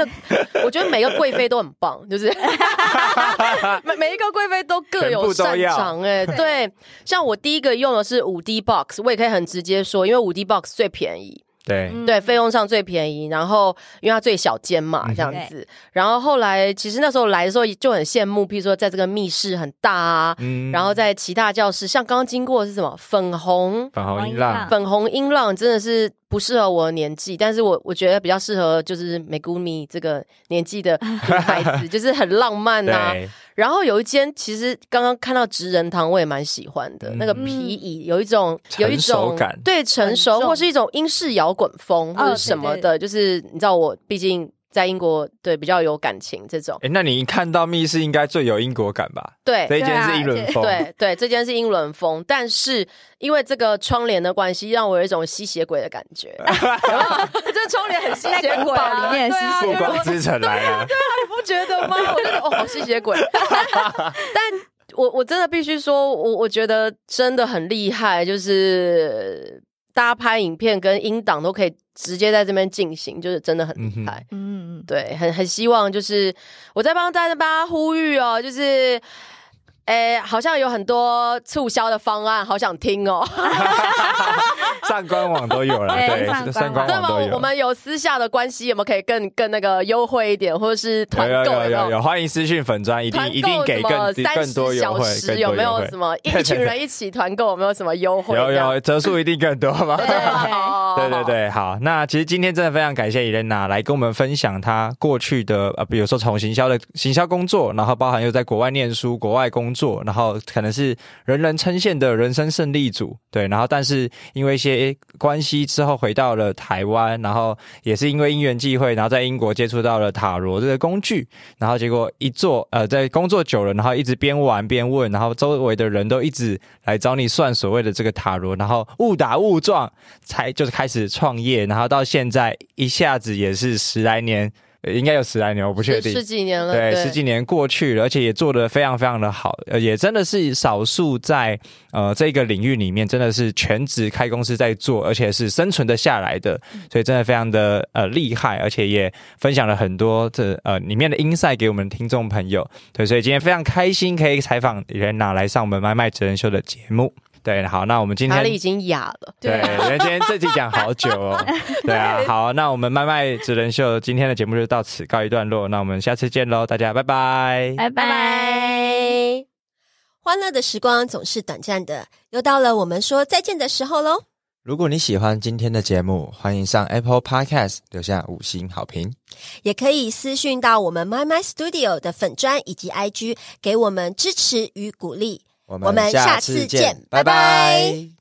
我觉得每个贵妃都很棒，就是 每每一个贵妃都各有擅长哎、对，像我第一个用的是五 D box，我也可以很直接说，因为五 D box 最便宜，对，嗯。对，费用上最便宜，然后因为它最小间嘛，嗯这样子。然后后来其实那时候来的时候就很羡慕，譬如说在这个密室很大啊，嗯。然后在其他教室，像刚刚经过的是什么？粉红粉红音浪，粉红音浪，真的是不适合我的年纪，但是我我觉得比较适合就是美姑米这个年纪的女孩子，就是很浪漫呐、对，然后有一间，其实刚刚看到直人堂，我也蛮喜欢的。嗯那个皮椅有一种有一种对成熟，或是一种英式摇滚风或者哦什么的，就是你知道我毕竟在英国对比较有感情这种。诶，那你一看到密室应该最有英国感吧？对这一间对啊是英伦风，对对，这间是英伦风，但是因为这个窗帘的关系，让我有一种吸血鬼的感觉。这窗帘很吸血鬼啊，里面对啊，暮因为我光之城来了。你不觉得吗？我就觉得哦，好吸血鬼。但我我真的必须说，我我觉得真的很厉害，就是大家拍影片跟音档都可以直接在这边进行，就是真的很厉害。嗯，对，很很希望就是我在帮大家帮大家呼吁哦，就是哎，好像有很多促销的方案，好想听哦。上官网都有了，对，上官网都有。我们有私下的关系，有没有可以更更那个优惠一点，或者是团购？有有有有，欢迎私讯粉砖，一定一定给更更多优惠。有没有什么 一群人一起团购？有没有什么优惠？有有，折数一定更多吗？对对对，好。那其实今天真的非常感谢伊莲娜来跟我们分享她过去的呃，比如说从行销的行销工作，然后包含又在国外念书、国外工作，然后可能是人人称羡的人生胜利组，对。然后但是因为一些关系之后回到了台湾，然后也是因为因缘际会，然后在英国接触到了塔罗这个工具，然后结果一做呃，在工作久了，然后一直边玩边问，然后周围的人都一直来找你算所谓的这个塔罗，然后误打误撞才就是开始创业，然后到现在一下子也是十来年。应该有十来年，我不确定。十几年了，对，十几年过去了，而且也做得非常非常的好，呃，也真的是少数在呃这个领域里面，真的是全职开公司在做，而且是生存的下来的，所以真的非常的呃厉害，而且也分享了很多这呃里面的 insight 给我们听众朋友。对，所以今天非常开心可以采访人娜来上我们麦麦职人秀的节目。对，好，那我们今天哪里已经哑了？对，因为今天这集讲好久哦。对啊，好，那我们麦麦职人秀今天的节目就到此告一段落，那我们下次见喽，大家拜拜，拜拜。欢乐的时光总是短暂的，又到了我们说再见的时候喽。如果你喜欢今天的节目，欢迎上 Apple Podcast 留下五星好评，也可以私讯到我们 My My Studio 的粉砖以及 IG，给我们支持与鼓励。我们下次见，拜拜。